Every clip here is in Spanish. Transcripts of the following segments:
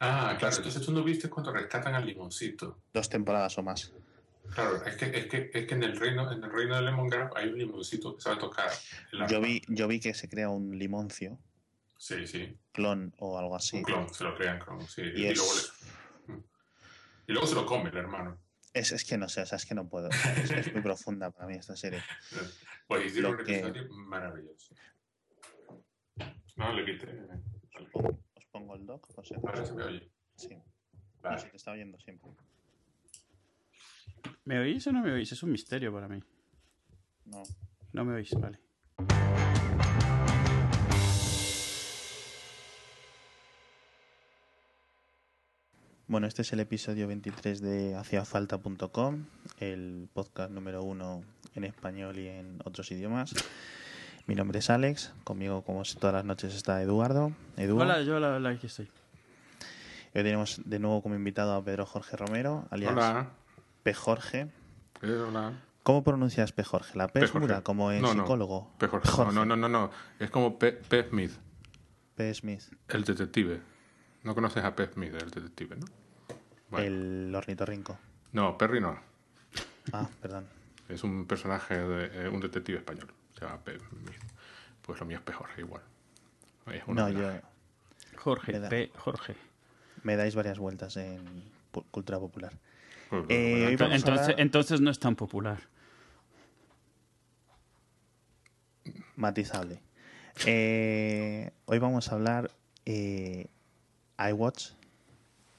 Ah, claro, entonces tú no viste cuando rescatan al limoncito. Dos temporadas o más. Claro, es que, es que, es que en el reino, en el reino de Lemongrap hay un limoncito que sabe tocar. Yo vi, yo vi que se crea un limoncio, Sí, sí. clon o algo así. Un clon, se lo crean clon, sí. Y Y, es- luego le- y luego se lo come el hermano. Es, es que no sé, o sea, es que no puedo. Es, es muy profunda para mí esta serie. Pues hicieron Lo un que- maravilloso. No, le quité. eh. Pongo el doc, por si Ahora se me oye. Sí. No, Vale. se te está oyendo siempre. ¿Me oís o no me oís? Es un misterio para mí. No. No me oís, vale. Bueno, este es el episodio 23 de haciafalta.com, el podcast número uno en español y en otros idiomas. Mi nombre es Alex, conmigo como todas las noches está Eduardo. Edu. Hola, yo aquí estoy. Hoy tenemos de nuevo como invitado a Pedro Jorge Romero, alias Hola. P. Jorge. Eh, hola. ¿Cómo pronuncias P. Jorge? ¿La P, es P. Jorge. muda, como en No, no. psicólogo? P. Jorge. Jorge. No, no, no, no. Es como P. P. Smith, P. Smith, el detective. No conoces a P. Smith, el detective, ¿no? Bueno. el ornitorrinco. No, Perry no. Ah, perdón. Es un personaje, de, eh, un detective español. Pues lo mío es P. Jorge igual. Es No, yo. Jorge, da- P. Jorge. me dais varias vueltas en cultura popular. Pues, Eh, Entonces, hablar- entonces no es tan popular. Matizable. Eh, hoy vamos a hablar eh, iWatch,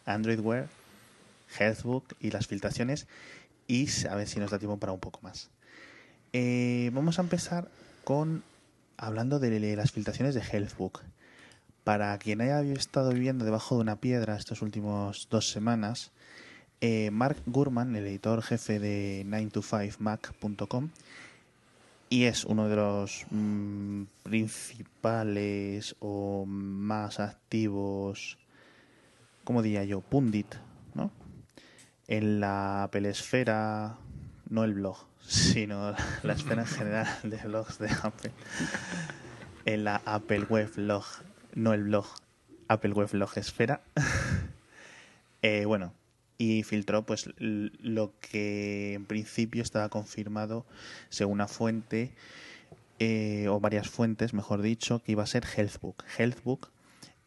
Android Wear, Healthbook y las filtraciones y a ver si nos da tiempo para un poco más. Eh, vamos a empezar con hablando de las filtraciones de Healthbook. Para quien haya estado viviendo debajo de una piedra estas últimas dos semanas, eh, Mark Gurman, el editor jefe de 9to5mac.com, y es uno de los mm, principales o más activos, ¿cómo diría yo? Pundit, ¿no? En la Apple esfera, no el blog, sino la esfera en general de blogs de Apple. En la Apple Web Blog, no el blog, Apple Web Blog esfera. Eh, bueno, y filtró pues lo que en principio estaba confirmado según una fuente eh, o varias fuentes, mejor dicho, que iba a ser Healthbook. Healthbook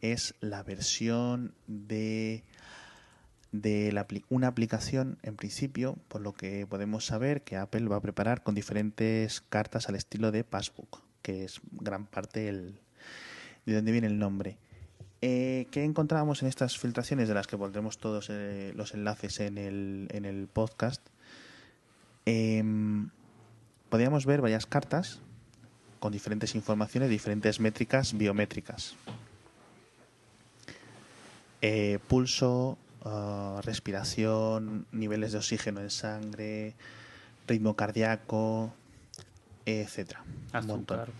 es la versión de de la una aplicación en principio, por lo que podemos saber que Apple va a preparar con diferentes cartas al estilo de Passbook, que es gran parte el, de donde viene el nombre. Eh, ¿Qué encontrábamos en estas filtraciones de las que pondremos todos eh, los enlaces en el, en el podcast? Em, podíamos ver varias cartas con diferentes informaciones, diferentes métricas biométricas. Eh, pulso, ah, respiración, niveles de oxígeno en sangre, ritmo cardíaco, etcétera. Un montón. Azúcar.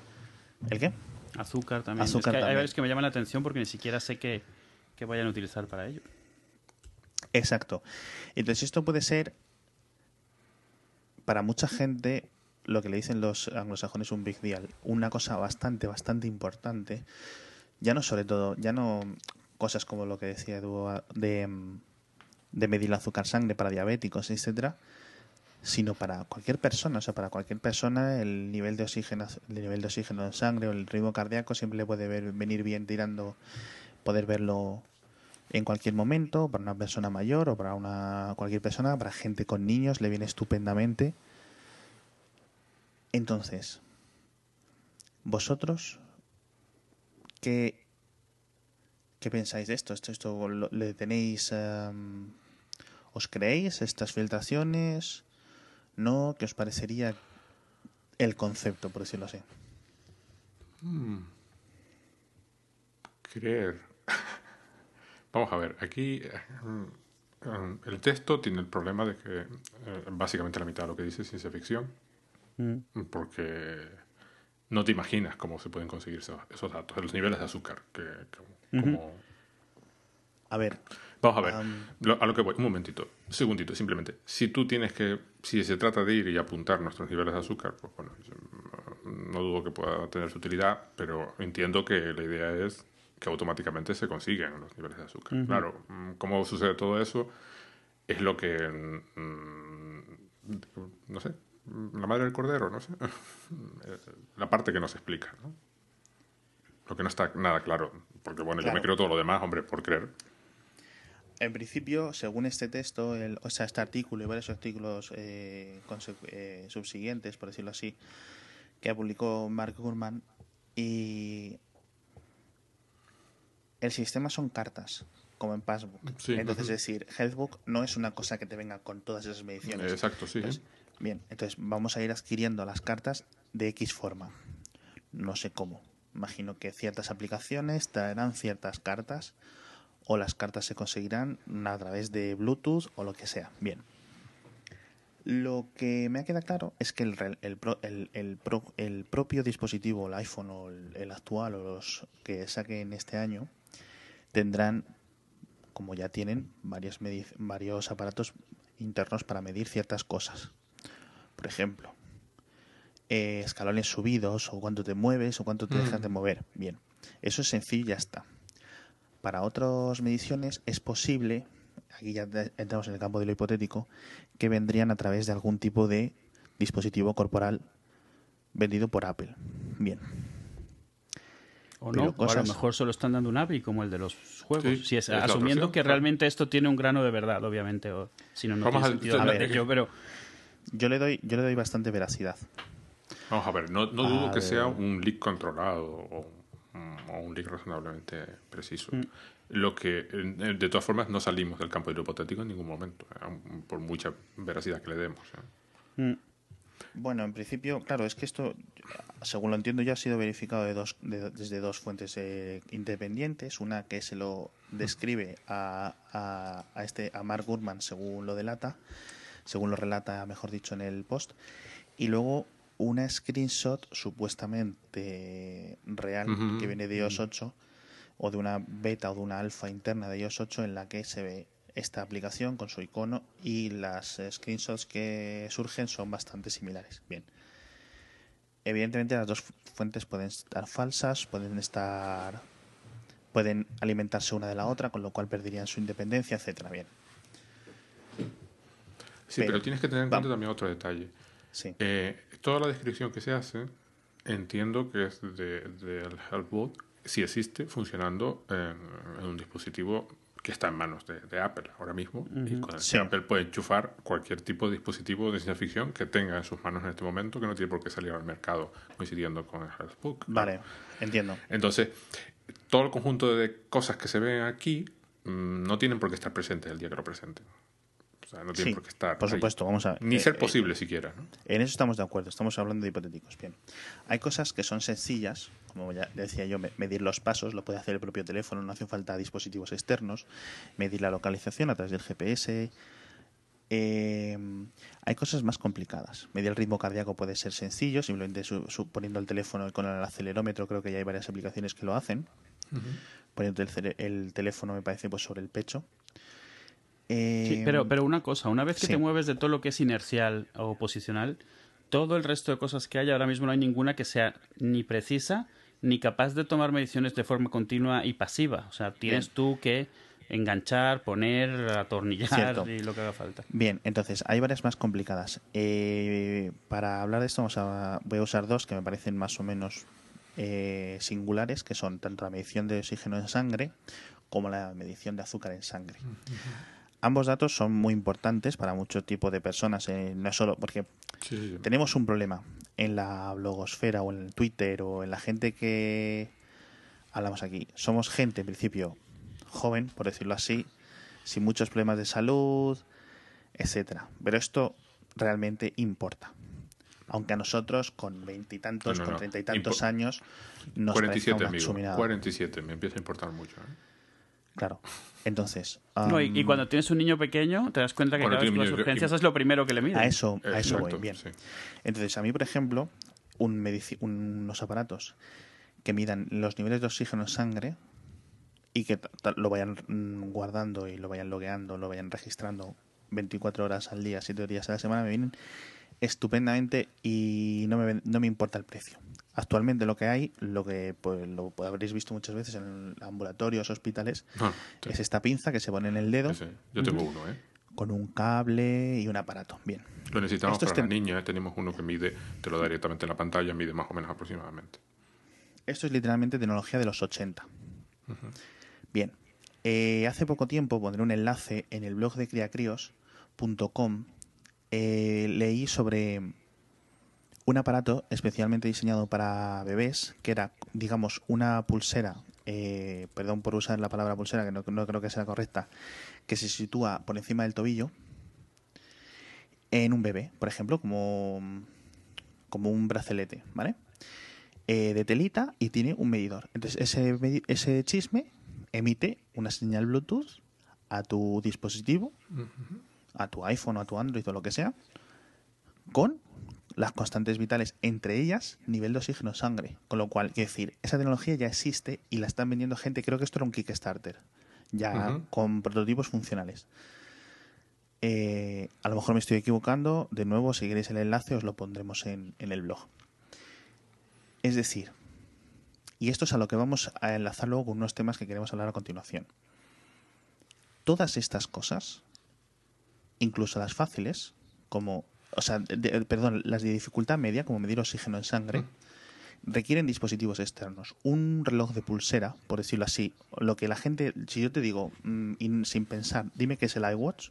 ¿El qué? Azúcar también. Azúcar es que hay- varios que me llaman la atención porque ni siquiera sé qué, qué vayan a utilizar para ello. Exacto. Entonces esto puede ser para mucha gente lo que le dicen los anglosajones un big deal, una cosa bastante, bastante importante. Ya no sobre todo, ya no cosas como lo que decía Edu de, mm, de medir el azúcar sangre para diabéticos, etcétera, sino para cualquier persona, o sea, para cualquier persona el nivel de oxígeno, el nivel de oxígeno en sangre o el ritmo cardíaco siempre le puede ver- venir bien tirando, poder verlo en cualquier momento, para una persona mayor o para una cualquier persona, para gente con niños le viene estupendamente. Entonces, vosotros qué qué pensáis de esto? ¿Esto, esto lo- le tenéis em, os creéis estas filtraciones? ¿No? ¿Qué os parecería el concepto, por decirlo así? Mm. Creer. Vamos a ver, aquí mm, el texto tiene el problema de que eh, básicamente la mitad de lo que dice es ciencia ficción, Mm. porque no te imaginas cómo se pueden conseguir esos, esos datos, los niveles de azúcar. Que, como- A ver, Vamos a ver, a lo que voy, un momentito, un segundito, simplemente. Si tú tienes que, si se trata de ir y apuntar nuestros niveles de azúcar, pues bueno, no dudo que pueda tener su utilidad, pero entiendo que la idea es que automáticamente se consiguen los niveles de azúcar. Claro, mm, ¿cómo sucede todo eso? Es lo que, mm, no sé, la madre del cordero, no sé, la parte que nos explica, ¿no? Lo que no está nada claro, porque bueno, yo me creo todo lo demás, hombre, por creer. En principio, según este texto, el- o sea, este artículo y varios artículos eh, eh, subsiguientes, por decirlo así, que publicó Mark Gurman, y el sistema son cartas, como en Passbook. Sí, entonces, es decir, Healthbook no es una cosa que te venga con todas esas mediciones. Eh, Exacto, sí. Entonces, bien, entonces vamos a ir adquiriendo las cartas de X forma. No sé cómo. Imagino que ciertas aplicaciones traerán ciertas cartas o las cartas se conseguirán a través de Bluetooth o lo que sea. Bien. Lo que me ha quedado claro es que el, el, el, el pro- el propio dispositivo, el iPhone o el, actual o los que saquen este año, tendrán, como ya tienen, varios, varios aparatos internos para medir ciertas cosas. Por ejemplo, eh, escalones subidos o cuánto te mueves o cuánto te Mm. dejas de mover. Bien, eso es sencillo y ya está. Para otras mediciones es posible, aquí ya entramos en el campo de lo hipotético, que vendrían a través de algún tipo de dispositivo corporal vendido por Apple. Bien, O Pero no, o a lo mejor solo están dando un API como el de los juegos. Sí, si es, es la otra asumiendo que realmente esto tiene un grano de verdad, obviamente. O, si no, no Vamos tiene sentido a ver. de ello, pero yo le doy, yo le doy bastante veracidad. Vamos a ver, no, no A dudo que ver. sea un leak controlado o, o un leak razonablemente preciso. Mm. Lo que, eh, de todas formas, no salimos del campo de lo hipotético en ningún momento, eh, aun por mucha veracidad que le demos. eh. mm, Bueno, en principio, claro, es que esto, según lo entiendo, ya ha sido verificado de dos, de- desde dos fuentes eh, independientes. Una que se lo describe a, a, a este, a Mark Gurman según lo delata, según lo relata, mejor dicho, en el post. Y luego una screenshot supuestamente real que viene de iOS 8 o de una beta o de una alfa interna de iOS 8 en la que se ve esta aplicación con su icono y las screenshots que surgen son bastante similares. Bien. Evidentemente las dos fu- fuentes pueden estar falsas, pueden estar pueden alimentarse una de la otra, con lo cual perderían su independencia, etcétera. Bien. Sí, Pero- pero, tienes que tener en cuenta también otro detalle. Sí. Eh, toda la descripción que se hace, entiendo que es del de, HealthBot, si existe funcionando en, en un dispositivo que está en manos de, de Apple ahora mismo y con el que Sí. Apple puede enchufar cualquier tipo de dispositivo de ciencia ficción que tenga en sus manos en este momento que no tiene por qué salir al mercado coincidiendo con el HealthBook. Vale, entiendo. Entonces, todo el conjunto de cosas que se ven aquí mm, no tienen por qué estar presentes el día que lo presenten. Sea, no tienen Sí, por qué estar. por ahí. supuesto, vamos a Ni eh, ser eh, posible siquiera. ¿no? En eso estamos de acuerdo, estamos hablando de hipotéticos. Bien. Hay cosas que son sencillas, como ya decía yo, me- medir los pasos, lo puede hacer el propio teléfono, no hace falta dispositivos externos, medir la localización a través del GPS. Eh, hay cosas más complicadas. Medir el ritmo cardíaco puede ser sencillo, simplemente su- su- poniendo el teléfono con el acelerómetro, creo que ya hay varias aplicaciones que lo hacen. Poniendo el, cele- el teléfono, me parece, pues sobre el pecho. Sí, Eh, pero, pero una cosa, una vez que sí. te mueves de todo lo que es inercial o posicional, todo el resto de cosas que hay, ahora mismo no hay ninguna que sea ni precisa ni capaz de tomar mediciones de forma continua y pasiva. O sea, tienes Bien. tú que enganchar, poner, atornillar Cierto. y lo que haga falta. Bien, entonces hay varias más complicadas. Eh, para hablar de esto vamos a, voy a usar dos que me parecen más o menos eh, singulares, que son tanto la medición de oxígeno en sangre como la medición de azúcar en sangre. Ambos datos son muy importantes para mucho tipo de personas, eh, no solo porque Sí, sí, sí. tenemos un problema en la blogosfera o en el Twitter o en la gente que hablamos aquí. Somos gente, en principio, joven, por decirlo así, sin muchos problemas de salud, etcétera. Pero esto realmente importa. Aunque a nosotros, con veintitantos, No, no, con no. treinta y tantos Impo- años, nos 47, parezca un amigo. examinado. 47, me empieza a importar mucho. ¿eh? Claro. Entonces, No, y, cuando tienes un niño pequeño, te das cuenta que Cuando cada vez las urgencias es lo primero que le mides. a eso, a eso Exacto, voy. Bien. sí. Entonces, a mí, por ejemplo, un unos aparatos que midan los niveles de oxígeno en sangre y que lo vayan guardando y lo vayan logueando, lo vayan registrando 24 horas al día, 7 días a la semana, me vienen estupendamente y no me, ven- no me importa el precio. Actualmente lo que hay, lo que pues, lo habréis visto muchas veces en ambulatorios, hospitales, Ah, sí. es esta pinza que se pone en el dedo Sí, sí. Yo tengo uno, ¿eh? con un cable y un aparato. Bien. Lo necesitamos Esto es para la tem- niña. ¿eh? Tenemos uno que mide, te lo da directamente en la pantalla, mide más o menos aproximadamente. Esto es literalmente tecnología de los 80. Bien. Eh, hace poco tiempo pondré un enlace en el blog de criacrios.com. Eh, leí sobre un aparato especialmente diseñado para bebés, que era, digamos, una pulsera, eh, perdón por usar la palabra pulsera, que no, no creo que sea correcta, que se sitúa por encima del tobillo en un bebé, por ejemplo, como, como un bracelete, ¿vale? eh, de telita y tiene un medidor. Entonces ese, ese chisme emite una señal Bluetooth a tu dispositivo, a tu iPhone o a tu Android o lo que sea, con las constantes vitales, entre ellas nivel de oxígeno en sangre. Con lo cual, quiero decir, esa tecnología ya existe y la están vendiendo gente, creo que esto era un Kickstarter, ya con prototipos funcionales. Eh, a lo mejor me estoy equivocando, de nuevo, si queréis el enlace os lo pondremos en, en el blog. Es decir, y esto es a lo que vamos a enlazar luego con unos temas que queremos hablar a continuación. Todas estas cosas, incluso las fáciles, como, o sea, de- perdón, las de dificultad media, como medir oxígeno en sangre, requieren dispositivos externos. Un reloj de pulsera, por decirlo así, lo que la gente, si yo te digo, mm, sin pensar, dime qué es el iWatch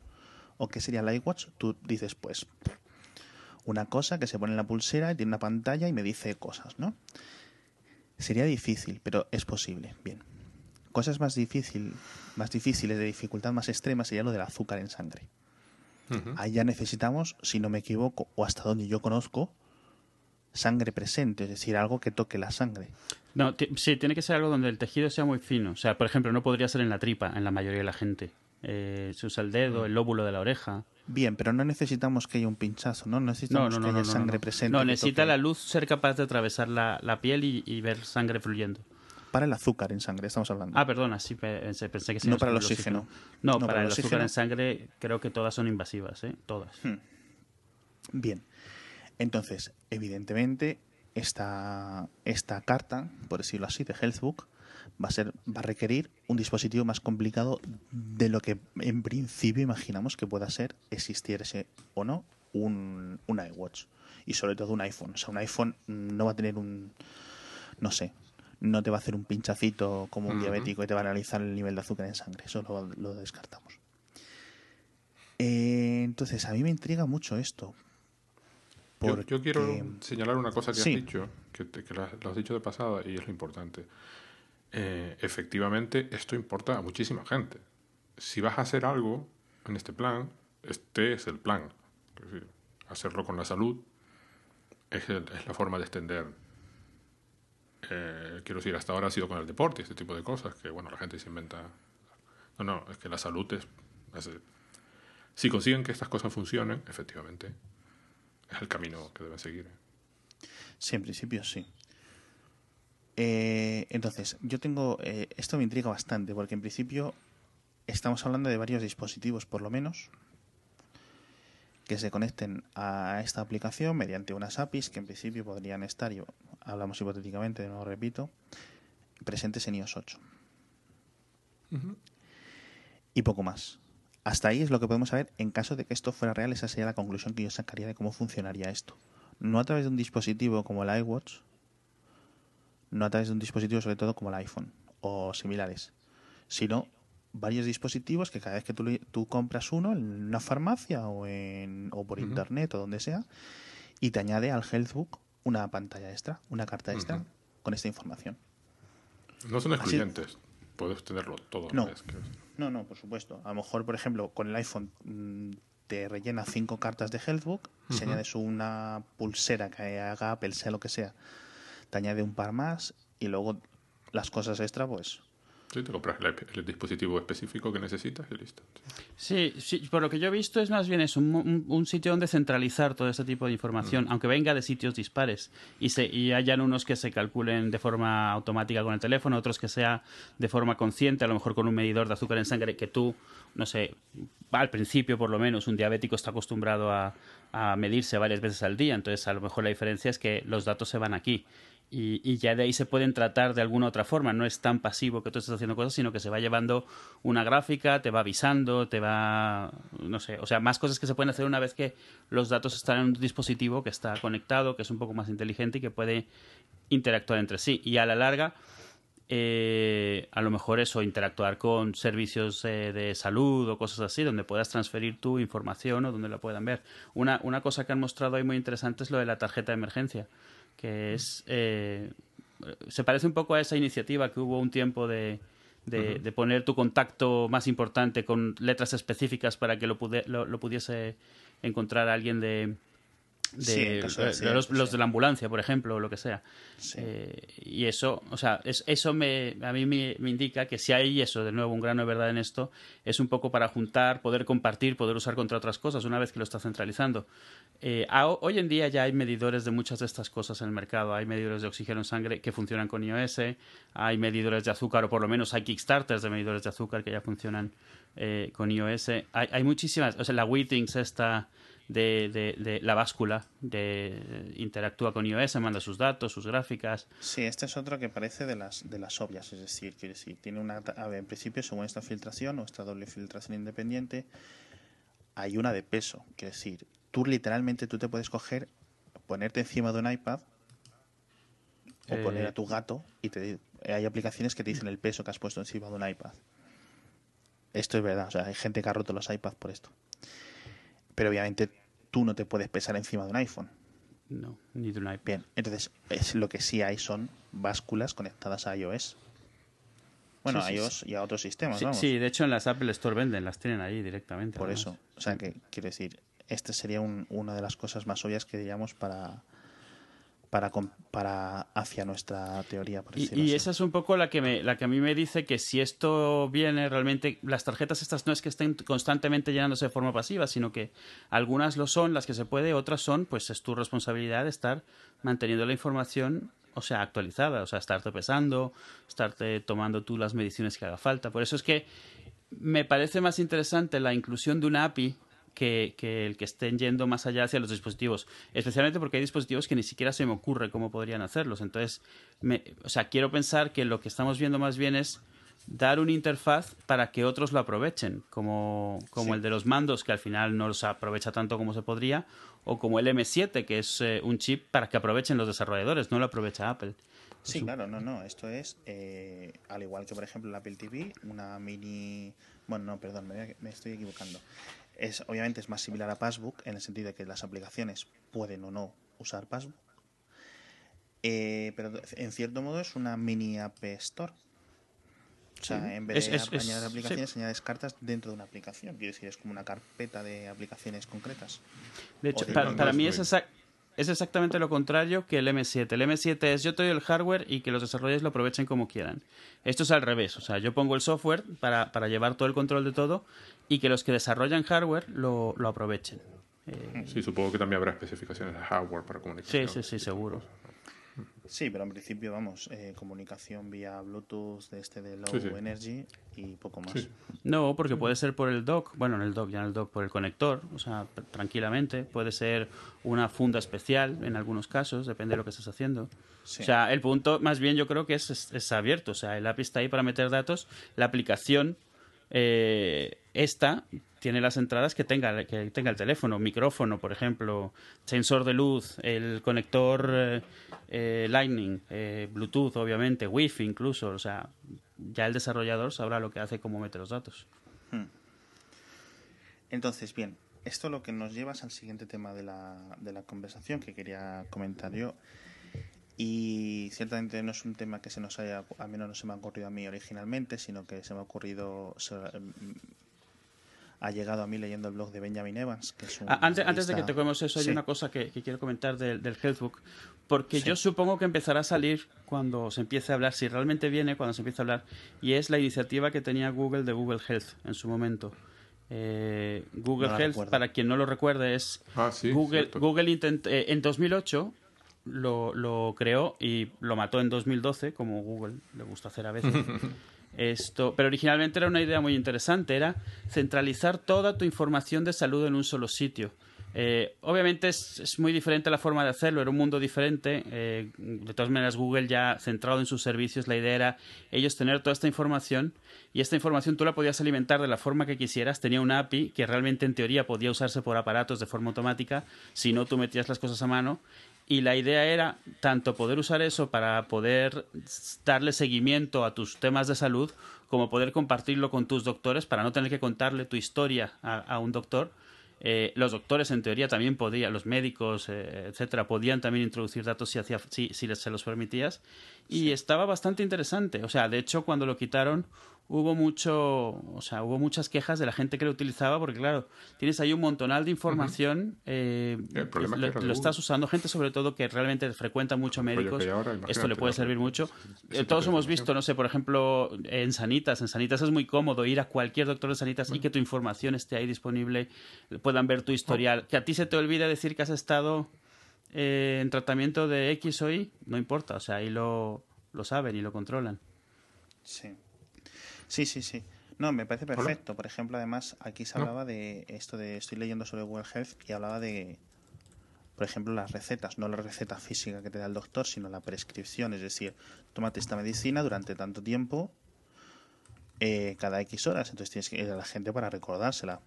o qué sería el iWatch, tú dices, pues, una cosa que se pone en la pulsera y tiene una pantalla y me dice cosas, ¿no? Sería difícil, pero es posible. Bien. Cosas más, difícil, más difíciles, de dificultad más extrema, sería lo del azúcar en sangre. Ahí ya necesitamos, si no me equivoco, o hasta donde yo conozco, sangre presente, es decir, algo que toque la sangre. No, sí, tiene que ser algo donde el tejido sea muy fino. O sea, por ejemplo, no podría ser en la tripa, en la mayoría de la gente. Eh, se usa el dedo, el lóbulo de la oreja. Bien, pero no necesitamos que haya un pinchazo, ¿no? No, Necesitamos no, no, que haya sangre presente. No, necesita la luz ser capaz de atravesar la, la piel y, y ver sangre fluyendo. Para el azúcar en sangre, estamos hablando. Ah, perdona, sí, pensé, pensé que sí. No para el oxígeno. No, No, para, para el el azúcar oxígeno. en sangre creo que todas son invasivas, ¿eh? Todas. Bien. Entonces, evidentemente, esta, esta carta, por decirlo así, de Healthbook, va a ser, va a requerir un dispositivo más complicado de lo que en principio imaginamos que pueda ser, existiese o no, un, un iWatch. Y sobre todo un iPhone. O sea, un iPhone no va a tener un. No sé. No te va a hacer un pinchacito como un diabético y te va a analizar el nivel de azúcar en sangre. Eso lo, lo descartamos. Eh, entonces, a mí me intriga mucho esto. Yo, yo quiero porque- señalar una cosa que Sí. has dicho, que, te- que lo, has- lo has dicho de pasada y es lo importante. Eh, efectivamente, esto importa a muchísima gente. Si vas a hacer algo en este plan, este es el plan. Es decir, hacerlo con la salud es, el- es la forma de extender. Eh, quiero decir, hasta ahora ha sido con el deporte este tipo de cosas, que bueno, la gente se inventa. No, no, es que la salud es. es- si consiguen que estas cosas funcionen, efectivamente, es el camino que deben seguir. Sí, en principio sí. Eh, entonces, yo tengo. eh, esto me intriga bastante, porque en principio estamos hablando de varios dispositivos, por lo menos, que se conecten a esta aplicación mediante unas APIs que en principio podrían estar, y hablamos hipotéticamente, de nuevo repito, presentes en iOS 8. Y poco más. Hasta ahí es lo que podemos saber. En caso de que esto fuera real, esa sería la conclusión que yo sacaría de cómo funcionaría esto. No a través de un dispositivo como el iWatch, no a través de un dispositivo sobre todo como el iPhone o similares, sino varios dispositivos que cada vez que tú, compras uno en una farmacia o, en, o por internet o donde sea, y te añade al Healthbook una pantalla extra, una carta extra con esta información. No son Así- excluyentes. Puedes tenerlo todo. No. vez. No, no, por supuesto. A lo mejor, por ejemplo, con el iPhone mm, te rellena cinco cartas de Healthbook, si Ujú. añades una pulsera que haga Apple, sea lo que sea, te añade un par más y luego las cosas extra, pues Sí, te compras el, el dispositivo específico que necesitas y listo. Sí, sí, por lo que yo he visto es más bien es un, un- un sitio donde centralizar todo este tipo de información, aunque venga de sitios dispares y, se, y hayan unos que se calculen de forma automática con el teléfono, otros que sea de forma consciente, a lo mejor con un medidor de azúcar en sangre que tú, no sé, al principio por lo menos un diabético está acostumbrado a, a medirse varias veces al día, entonces a lo mejor la diferencia es que los datos se van aquí y, ya de ahí se pueden tratar de alguna otra forma. No es tan pasivo que tú estés haciendo cosas, sino que se va llevando una gráfica, te va avisando, te va. No sé, o sea, más cosas que se pueden hacer una vez que los datos están en un dispositivo que está conectado, que es un poco más inteligente y que puede interactuar entre sí. Y a la larga. Eh, a lo mejor eso, interactuar con servicios eh, de salud o cosas así, donde puedas transferir tu información o donde la puedan ver. Una, una cosa que han mostrado ahí muy interesante es lo de la tarjeta de emergencia que es... Eh, se parece un poco a esa iniciativa que hubo un tiempo de, de, poner tu contacto más importante con letras específicas para que lo, lo, pudiese encontrar alguien de, de, los, de la ambulancia, por ejemplo, o lo que sea. Eh, y eso, o sea, eso me, a mí me, indica que si hay eso, de nuevo, un grano de verdad en esto, es un poco para juntar, poder compartir, poder usar contra otras cosas una vez que lo está centralizando. Eh, hoy en día ya hay medidores de muchas de estas cosas en el mercado. Hay medidores de oxígeno en sangre que funcionan con iOS, hay medidores de azúcar, o por lo menos hay Kickstarters de medidores de azúcar que ya funcionan eh, con iOS. Hay, hay muchísimas, o sea, la Wittings esta de, de, la báscula, de interactúa con iOS, manda sus datos, sus gráficas. Sí, este es otro que parece de las de las obvias, es decir, quiere decir, tiene una en principio según esta filtración o esta doble filtración independiente hay una de peso, quiere decir, tú literalmente tú te puedes coger, ponerte encima de un iPad o eh. poner a tu gato y te, hay aplicaciones que te dicen el peso que has puesto encima de un iPad. Esto es verdad, o sea, hay gente que ha roto los iPads por esto. Pero obviamente tú no te puedes pesar encima de un iPhone. No, ni de un iPad. Bien, entonces es, lo que sí hay son básculas conectadas a iOS. Bueno, a iOS y a otros sistemas, vamos. Sí, de hecho en las Apple Store venden, las tienen ahí directamente. Por eso, o sea que quiero decir, esta sería una de las cosas más obvias que diríamos para, para, para hacia nuestra teoría. y, esa es un poco la que, me, la que a mí me dice que si esto viene realmente, las tarjetas estas no es que estén constantemente llenándose de forma pasiva, sino que algunas lo son, las que se puede, otras son, pues es tu responsabilidad estar manteniendo la información o sea, actualizada, o sea, estarte pesando, estarte tomando tú las mediciones que haga falta. Por eso es que me parece más interesante la inclusión de una API que, el que estén yendo más allá hacia los dispositivos. Especialmente porque hay dispositivos que ni siquiera se me ocurre cómo podrían hacerlos. Entonces, me, o sea, quiero pensar que lo que estamos viendo más bien es dar una interfaz para que otros lo aprovechen, como, como el de los mandos, que al final no los aprovecha tanto como se podría, o como el M7, que es eh, un chip para que aprovechen los desarrolladores, no lo aprovecha Apple. Sí, claro, no, no, esto es, eh, al igual que por ejemplo el Apple TV, una mini... Bueno, no, perdón, me estoy equivocando es obviamente es más similar a Passbook en el sentido de que las aplicaciones pueden o no usar Passbook. Eh, pero en cierto modo es una mini App Store. O sea, en vez de añadir aplicaciones, añades cartas dentro de una aplicación. Quiero decir, es como una carpeta de aplicaciones concretas. De hecho, para, mí es, es exactamente lo contrario que el M7. El M7 es yo te doy el hardware y que los desarrolladores lo aprovechen como quieran. Esto es al revés. O sea, yo pongo el software para, para llevar todo el control de todo y que los que desarrollan hardware lo, lo aprovechen. Eh, sí, supongo que también habrá especificaciones de hardware para comunicación. Sí, sí, sí, seguro. Sí, pero en principio, vamos, eh, comunicación vía Bluetooth de este de Low Energy y poco más. No, porque puede ser por el dock, bueno, en el dock, ya en el dock, por el conector, o sea, tranquilamente. Puede ser una funda especial en algunos casos, depende de lo que estés haciendo. O sea, el punto, más bien, yo creo que es, es, es abierto. O sea, el API está ahí para meter datos, la aplicación eh, esta tiene las entradas que tenga, que tenga el teléfono, micrófono, por ejemplo, sensor de luz, el conector eh, eh, Lightning, Bluetooth, obviamente, Wi-Fi incluso. O sea, ya el desarrollador sabrá lo que hace, cómo mete los datos. Hmm. Entonces, bien, esto lo que nos lleva al siguiente tema de la, de la conversación que quería comentar yo. Y ciertamente no es un tema que se nos haya, al menos no se me ha ocurrido a mí originalmente, sino que se me ha ocurrido, ha llegado a mí leyendo el blog de Benjamin Evans. Que es un antes, antes de que toquemos eso, hay una cosa que, quiero comentar del, del Healthbook, porque yo supongo que empezará a salir cuando se empiece a hablar, si realmente viene, cuando se empiece a hablar, y es la iniciativa que tenía Google de Google Health en su momento. Eh, Google Health, para quien no lo recuerde, es ah, Google, Google eh, en 2008 lo, lo, creó y lo mató en 2012, como Google le gusta hacer a veces. Esto, pero originalmente era una idea muy interesante, era centralizar toda tu información de salud en un solo sitio. Eh, obviamente es, muy diferente la forma de hacerlo, era un mundo diferente. Eh, de todas maneras, Google ya centrado en sus servicios, la idea era ellos tener toda esta información y esta información tú la podías alimentar de la forma que quisieras. Tenía una API que realmente en teoría podía usarse por aparatos de forma automática, si no tú metías las cosas a mano. Y la idea era tanto poder usar eso para poder darle seguimiento a tus temas de salud, como poder compartirlo con tus doctores para no tener que contarle tu historia a, a un doctor eh, los doctores, en teoría, también podían, los médicos, eh, etcétera, podían también introducir datos si, hacía, si, si les, se los permitías. Y sí. estaba bastante interesante. O sea, de hecho, cuando lo quitaron, hubo mucho, o sea, hubo muchas quejas de la gente que lo utilizaba, porque claro, tienes ahí un montonal de información, uh -huh. eh, lo, es que lo, estás usando, gente sobre todo que realmente frecuenta mucho médicos, ahora, esto le puede servir mucho. Eh, todos hemos visto, no sé, por ejemplo, en Sanitas, en Sanitas es muy cómodo ir a cualquier doctor de Sanitas y que tu información esté ahí disponible, puedan ver tu historial, oh. que a ti se te olvide decir que has estado eh, en tratamiento de X o Y, no importa, o sea, ahí lo, lo saben y lo controlan. Sí. Sí, sí, sí. No, me parece perfecto. Hola. Por ejemplo, además, aquí se hablaba no. de esto de. Estoy leyendo sobre Google Health y hablaba de, por ejemplo, las recetas. No la receta física que te da el doctor, sino la prescripción. Es decir, tómate esta medicina durante tanto tiempo, eh, cada X horas. Entonces tienes que ir a la gente para recordársela.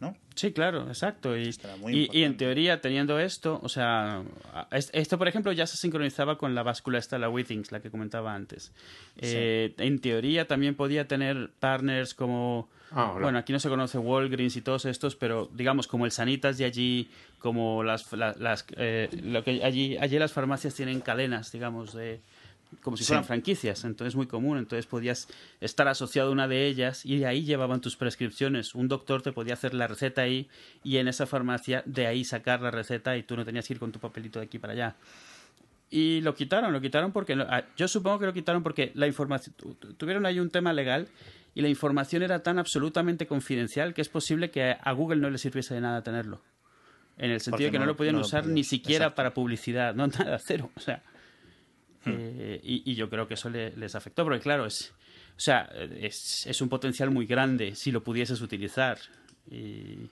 ¿No? Sí, claro, exacto. Y, y, y, en teoría, teniendo esto, o sea, esto, por ejemplo, ya se sincronizaba con la báscula esta, la Withings, la que comentaba antes. Sí. Eh, en teoría también podía tener partners como... Ah, bueno, aquí no se conoce Walgreens y todos estos, pero digamos como el Sanitas de allí, como las, las, las eh, lo que allí, allí las farmacias tienen cadenas, digamos, de, como si fueran sí. franquicias, entonces es muy común, entonces podías estar asociado a una de ellas y de ahí llevaban tus prescripciones. Un doctor te podía hacer la receta ahí y en esa farmacia de ahí sacar la receta y tú no tenías que ir con tu papelito de aquí para allá. Y lo quitaron, lo quitaron porque ah, yo supongo que lo quitaron porque la información tuvieron ahí un tema legal y la información era tan absolutamente confidencial que es posible que a Google no le sirviese de nada tenerlo. En el sentido de que no, no, lo podían no usar lo ni siquiera Exacto. para publicidad, no nada, cero. O sea, Hmm. Eh, y, y, yo creo que eso le, les afectó, porque claro, es, o sea, es, es, un potencial muy grande si lo pudieses utilizar. Y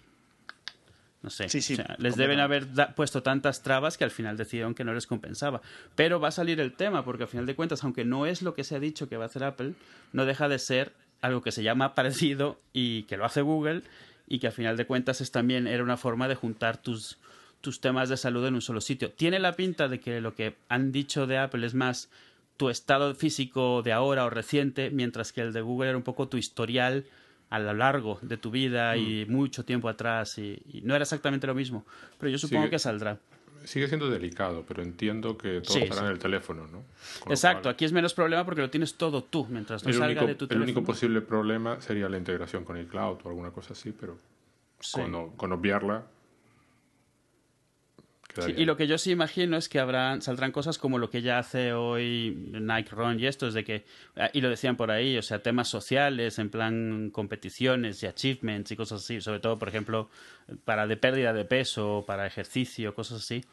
no sé, sí, sí, o sea, les deben haber puesto tantas trabas que al final decidieron que no les compensaba. Pero va a salir el tema, porque al final de cuentas, aunque no es lo que se ha dicho que va a hacer Apple, no deja de ser algo que se llama parecido y que lo hace Google y que al final de cuentas es también era una forma de juntar tus tus temas de salud en un solo sitio. Tiene la pinta de que lo que han dicho de Apple es más tu estado físico de ahora o reciente, mientras que el de Google era un poco tu historial a lo largo de tu vida mm. y mucho tiempo atrás y, y, no era exactamente lo mismo, pero yo supongo sigue, que saldrá. Sigue siendo delicado, pero entiendo que todo sí, estará sí. en el teléfono, ¿no? Con Exacto, cual... aquí es menos problema porque lo tienes todo tú, mientras no el salga único, de tu el teléfono. único posible problema sería la integración con el cloud o alguna cosa así, pero sí. con, con obviarla Sí, y lo que yo sí imagino es que habrán, saldrán cosas como lo que ya hace hoy Nike Run y esto, es de que, y lo decían por ahí, o sea, temas sociales, en plan competiciones y achievements y cosas así, sobre todo, por ejemplo, para de pérdida de peso, para ejercicio, cosas así.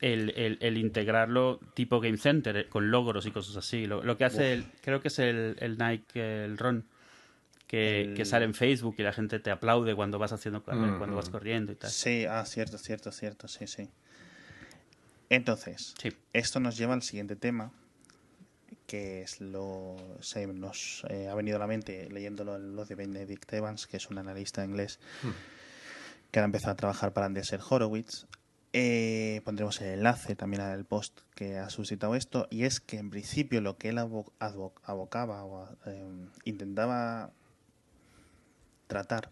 El, el, el integrarlo tipo Game Center, con logros y cosas así. Lo, lo que hace, el, creo que es el, el Nike, el Run que, el... que, sale en Facebook y la gente te aplaude cuando vas haciendo mm -hmm. cuando vas corriendo y tal. Sí, ah, cierto, cierto, cierto, sí, sí. Entonces, sí. esto nos lleva al siguiente tema, que es lo se nos eh, ha venido a la mente leyéndolo lo de Benedict Evans, que es un analista inglés mm. que ha empezado a trabajar para Andersen Horowitz. Eh, pondremos el enlace también al post que ha suscitado esto, y es que en principio lo que él abocaba o eh, intentaba tratar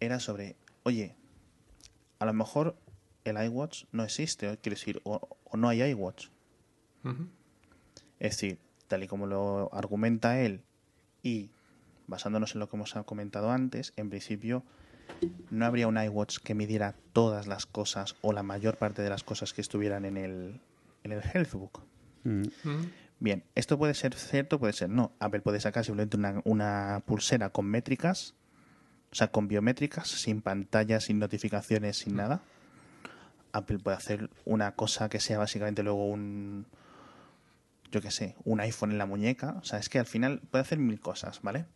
era sobre, oye, a lo mejor el iWatch no existe, quiero decir, o, o no hay iWatch. Uh -huh. Es decir, tal y como lo argumenta él y basándonos en lo que hemos comentado antes, en principio no habría un iWatch que midiera todas las cosas o la mayor parte de las cosas que estuvieran en el, en el Healthbook. Uh -huh. Bien, esto puede ser cierto, puede ser no. Apple puede sacar simplemente una, una pulsera con métricas o sea, con biométricas, sin pantallas, sin notificaciones, sin nada. Apple puede hacer una cosa que sea básicamente luego un, yo qué sé, un iPhone en la muñeca. O sea, es que al final puede hacer mil cosas, ¿vale?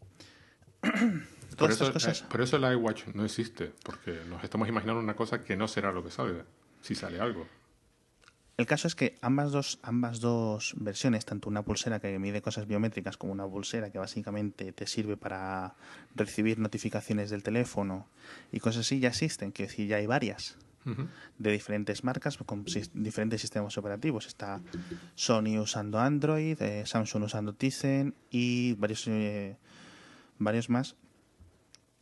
Por eso, cosas. por eso el iWatch no existe, porque nos estamos imaginando una cosa que no será lo que salga, si sale algo. El caso es que ambas dos, ambas dos versiones, tanto una pulsera que mide cosas biométricas como una pulsera que básicamente te sirve para recibir notificaciones del teléfono y cosas así, ya existen. Quiero decir, ya hay varias de diferentes marcas con diferentes sistemas operativos. Está Sony usando Android, eh, Samsung usando Tizen y varios, eh, varios más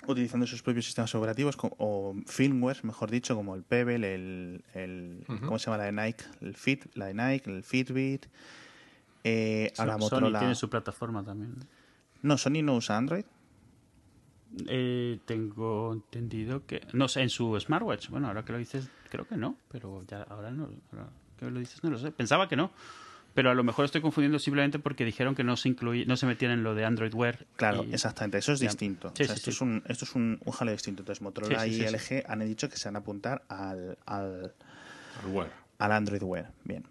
utilizando sus propios sistemas operativos o firmware, mejor dicho, como el Pebble, el. ¿cómo se llama la de Nike? El Fit, la de Nike, el Fitbit. Eh, ahora Sony Motorola. tiene su plataforma también. No, Sony no usa Android. Eh, tengo entendido que... No sé, en su smartwatch. Bueno, ahora que lo dices, creo que no. Pero ya ahora no. Ahora que lo dices, no lo sé. Pensaba que no. Pero a lo mejor estoy confundiendo simplemente porque dijeron que no se incluía, no se metían en lo de Android Wear. Claro, y- exactamente. Eso es Ya. distinto. Sí, O sea, sí, esto, sí. Es un, esto es un, un jaleo distinto. Entonces, Motorola Sí, sí, y sí, LG han dicho que se van a apuntar al, al, Al Wear. al Android Wear. Bien.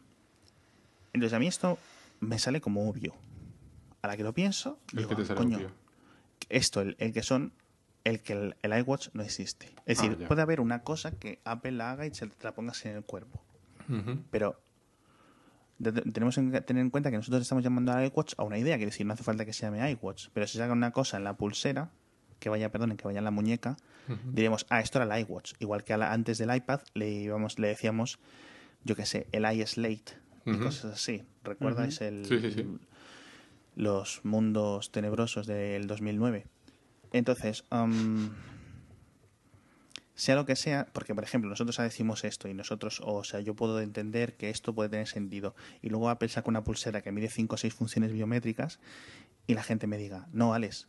Entonces, a mí esto me sale como obvio. A la que lo pienso, El digo, que te sale coño, obvio. esto, el, el que son, el que el, el iWatch no existe. Es Ah, decir, ya. puede haber una cosa que Apple la haga y se te la pongas en el cuerpo. Pero tenemos que tener en cuenta que nosotros estamos llamando al iWatch a una idea, quiere decir, no hace falta que se llame iWatch, pero si saca una cosa en la pulsera, que vaya, perdón, que vaya en la muñeca, diremos, ah, esto era el iWatch. Igual que a la- antes del iPad le, íbamos, le decíamos, yo qué sé, el iSlate y cosas así. ¿Recuerdas el, Sí, sí, sí. los mundos tenebrosos del 2009? Entonces, sea lo que sea, porque por ejemplo nosotros decimos esto y nosotros, o sea, yo puedo entender que esto puede tener sentido y luego Apple saca una pulsera que mide 5 o 6 funciones biométricas y la gente me diga, no, Alex,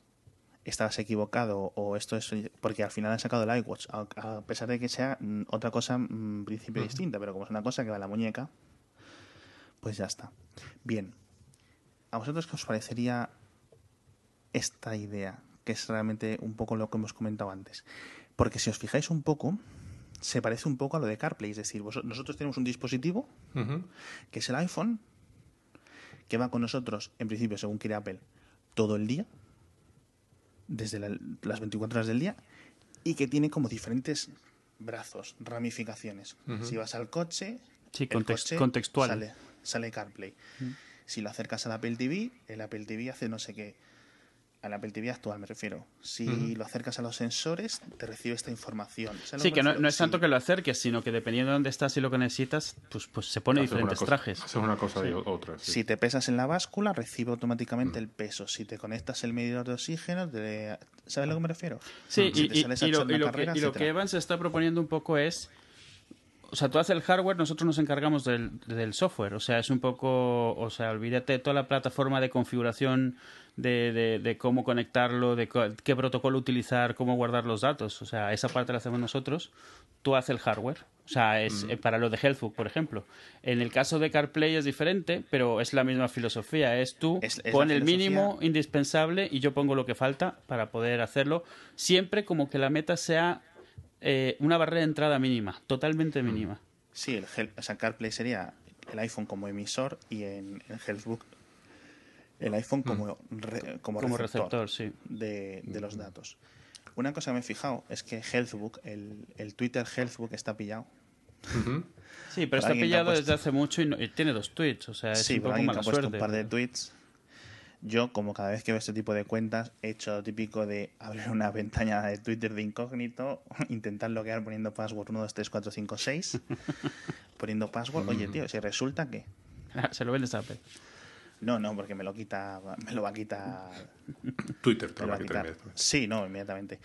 estabas equivocado o esto es porque al final han sacado el iWatch, a, a pesar de que sea mm, otra cosa mm, en principio distinta, pero como es una cosa que va en la muñeca, pues ya está. Bien, ¿a vosotros qué os parecería esta idea? Que es realmente un poco lo que hemos comentado antes. Porque si os fijáis un poco, se parece un poco a lo de CarPlay. Es decir, vos- nosotros tenemos un dispositivo, que es el iPhone, que va con nosotros, en principio, según quiere Apple, todo el día, desde la- las 24 horas del día, y que tiene como diferentes brazos, ramificaciones. Si vas al coche, Sí, context- coche contextual. Sale, sale CarPlay. Si lo acercas al Apple TV, el Apple TV hace no sé qué. Al Apple TV actual me refiero. Si lo acercas a los sensores, te recibe esta información. ¿Sabes lo Sí, que no, es tanto Sí. que lo acerques, sino que dependiendo de dónde estás y lo que necesitas, pues, pues se pone diferentes cosa- trajes. Haces una cosa y otra. sí. Si te pesas en la báscula, recibe automáticamente el peso. Si te conectas el medidor de oxígeno, te- ¿sabes a lo que me refiero? Sí, Si y, te y- lo, y lo carrera, que, y lo que Evan se está proponiendo un poco es... O sea, tú haces el hardware, nosotros nos encargamos del, del software. O sea, es un poco... O sea, olvídate de toda la plataforma de configuración de, de, de cómo conectarlo, de co- qué protocolo utilizar, cómo guardar los datos. O sea, esa parte la hacemos nosotros. Tú haces el hardware. O sea, es eh, para lo de Healthbook, por ejemplo. En el caso de CarPlay es diferente, pero es la misma filosofía. Es tú Es- es pon el mínimo indispensable y yo pongo lo que falta para poder hacerlo. Siempre como que la meta sea eh, una barrera de entrada mínima, totalmente mínima. Sí, el o sea, CarPlay sería el iPhone como emisor y en, en Healthbook el iPhone como, re- como, Como receptor, receptor, sí. de, de los datos. Una cosa que me he fijado es que Healthbook, el, el Twitter Healthbook está pillado. Sí, pero está pillado puesto- desde hace mucho y, no- y tiene dos tweets, o sea, es sí, un poco mala ha puesto suerte. un par de tweets. Yo, como cada vez que veo este tipo de cuentas, he hecho lo típico de abrir una ventana de Twitter de incógnito, intentar loguear poniendo password 1, 2, 3, 4, 5, 6, poniendo password. Oye, tío, si resulta que... Se lo vendes a Apple. No, no, porque me lo quita, me lo va a quitar. Twitter te lo va a quitar inmediatamente. Sí, no, inmediatamente.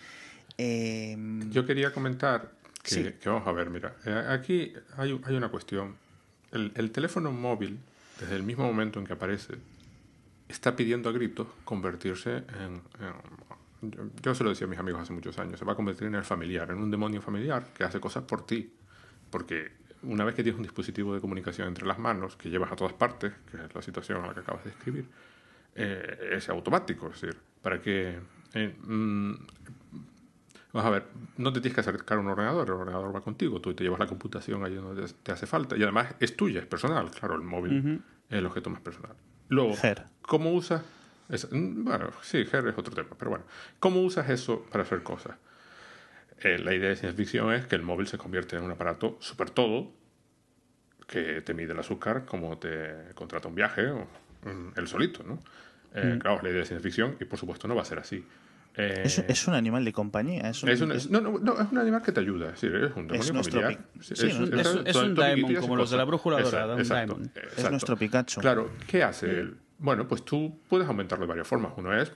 Eh, Yo quería comentar que, Sí. que vamos a ver, mira, eh, aquí hay, hay una cuestión. El, el teléfono móvil, desde el mismo momento en que aparece, está pidiendo a gritos convertirse en... en- yo, yo se lo decía a mis amigos hace muchos años, se va a convertir en el familiar, en un demonio familiar que hace cosas por ti. Porque una vez que tienes un dispositivo de comunicación entre las manos, que llevas a todas partes, que es la situación a la que acabas de describir, eh, es automático. Es decir, para que... eh, mm, Vamos a ver, no te tienes que acercar a un ordenador, el ordenador va contigo, tú te llevas la computación allí donde te hace falta y además es tuya, es personal, claro, el móvil es el objeto más personal. Luego, Ger. ¿cómo usas mm, bueno, sí, Her es otro tema, pero bueno. ¿Cómo usas eso para hacer cosas? Eh, la idea de ciencia ficción es que el móvil se convierte en un aparato super todo que te mide el azúcar como te contrata un viaje o mm, el solito, ¿no? Eh, Claro, es la idea de ciencia ficción y por supuesto no va a ser así. Eh, Es, es un animal de compañía. Es un, es un, es- no, no, no, es un animal que te ayuda. Es decir, es un demonio nuestro familiar. pic- Sí, sí, es, es- Es- es- es un piquillas y como los de la brújula Exacto, dorada, un exacto, exacto. nuestro Pikachu. Claro, ¿qué hace él? Bueno, pues tú puedes aumentarlo de varias formas. Uno es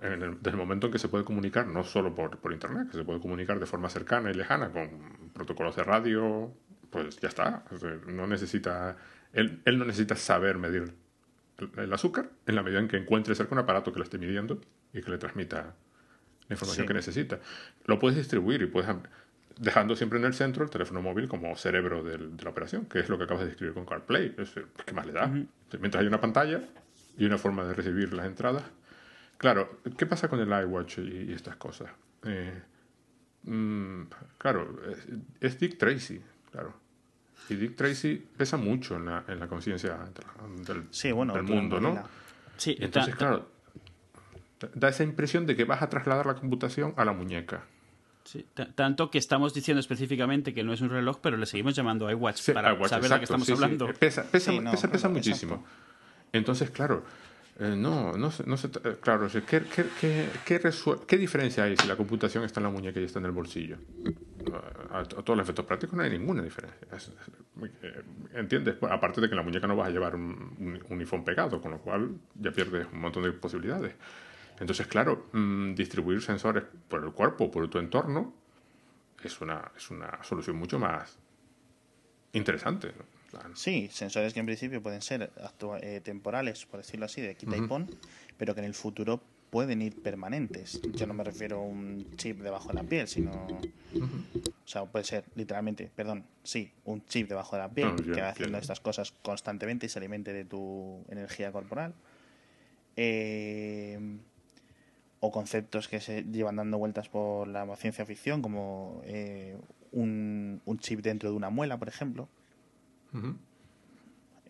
en el, desde el momento en que se puede comunicar, no solo por, por internet, que se puede comunicar de forma cercana y lejana con protocolos de radio, pues ya está. O sea, no necesita, él, él no necesita saber medir el, el azúcar en la medida en que encuentre cerca un aparato que lo esté midiendo y que le transmita la información Sí. que necesita. Lo puedes distribuir y puedes dejando siempre en el centro el teléfono móvil como cerebro del- de la operación, que es lo que acabas de describir con CarPlay. Es, eh, ¿Qué más le da? Mientras hay una pantalla y una forma de recibir las entradas. Claro, ¿qué pasa con el iWatch y, y estas cosas? Eh, mm, claro, es, es Dick Tracy, claro. Y Dick Tracy pesa mucho en la, en la conciencia del, del- Sí, bueno, del Arturo mundo, ¿no? Sí, entonces, claro, da esa impresión de que vas a trasladar la computación a la muñeca. sí, ta- tanto que estamos diciendo específicamente que no es un reloj, pero le seguimos llamando iWatch Sí, para iWatch, saber de qué estamos sí, hablando. Pesa, pesa, no, pesa, pesa muchísimo. Entonces, claro, eh, no, no, no se- claro, ¿qué, qué, qué, qué, diferencia hay si la computación está en la muñeca y está en el bolsillo? A, todos los efectos prácticos no hay ninguna diferencia. Es- es- ¿Entiendes? Aparte de que en la muñeca no vas a llevar un, un, pegado, con lo cual ya pierdes un montón de posibilidades. Entonces, claro, mm, distribuir sensores por el cuerpo, por tu entorno, es una, es una solución mucho más interesante. Sí, sensores que en principio pueden ser eh, temporales, por decirlo así, de quita y pon, pero que en el futuro pueden ir permanentes. Yo no me refiero a un chip debajo de la piel, sino... O sea, puede ser literalmente, perdón, sí, un chip debajo de la piel No, yo que va haciendo estas cosas constantemente y se alimente de tu energía corporal. Eh, o conceptos que se llevan dando vueltas por la ciencia ficción, como eh, un, un chip dentro de una muela, por ejemplo.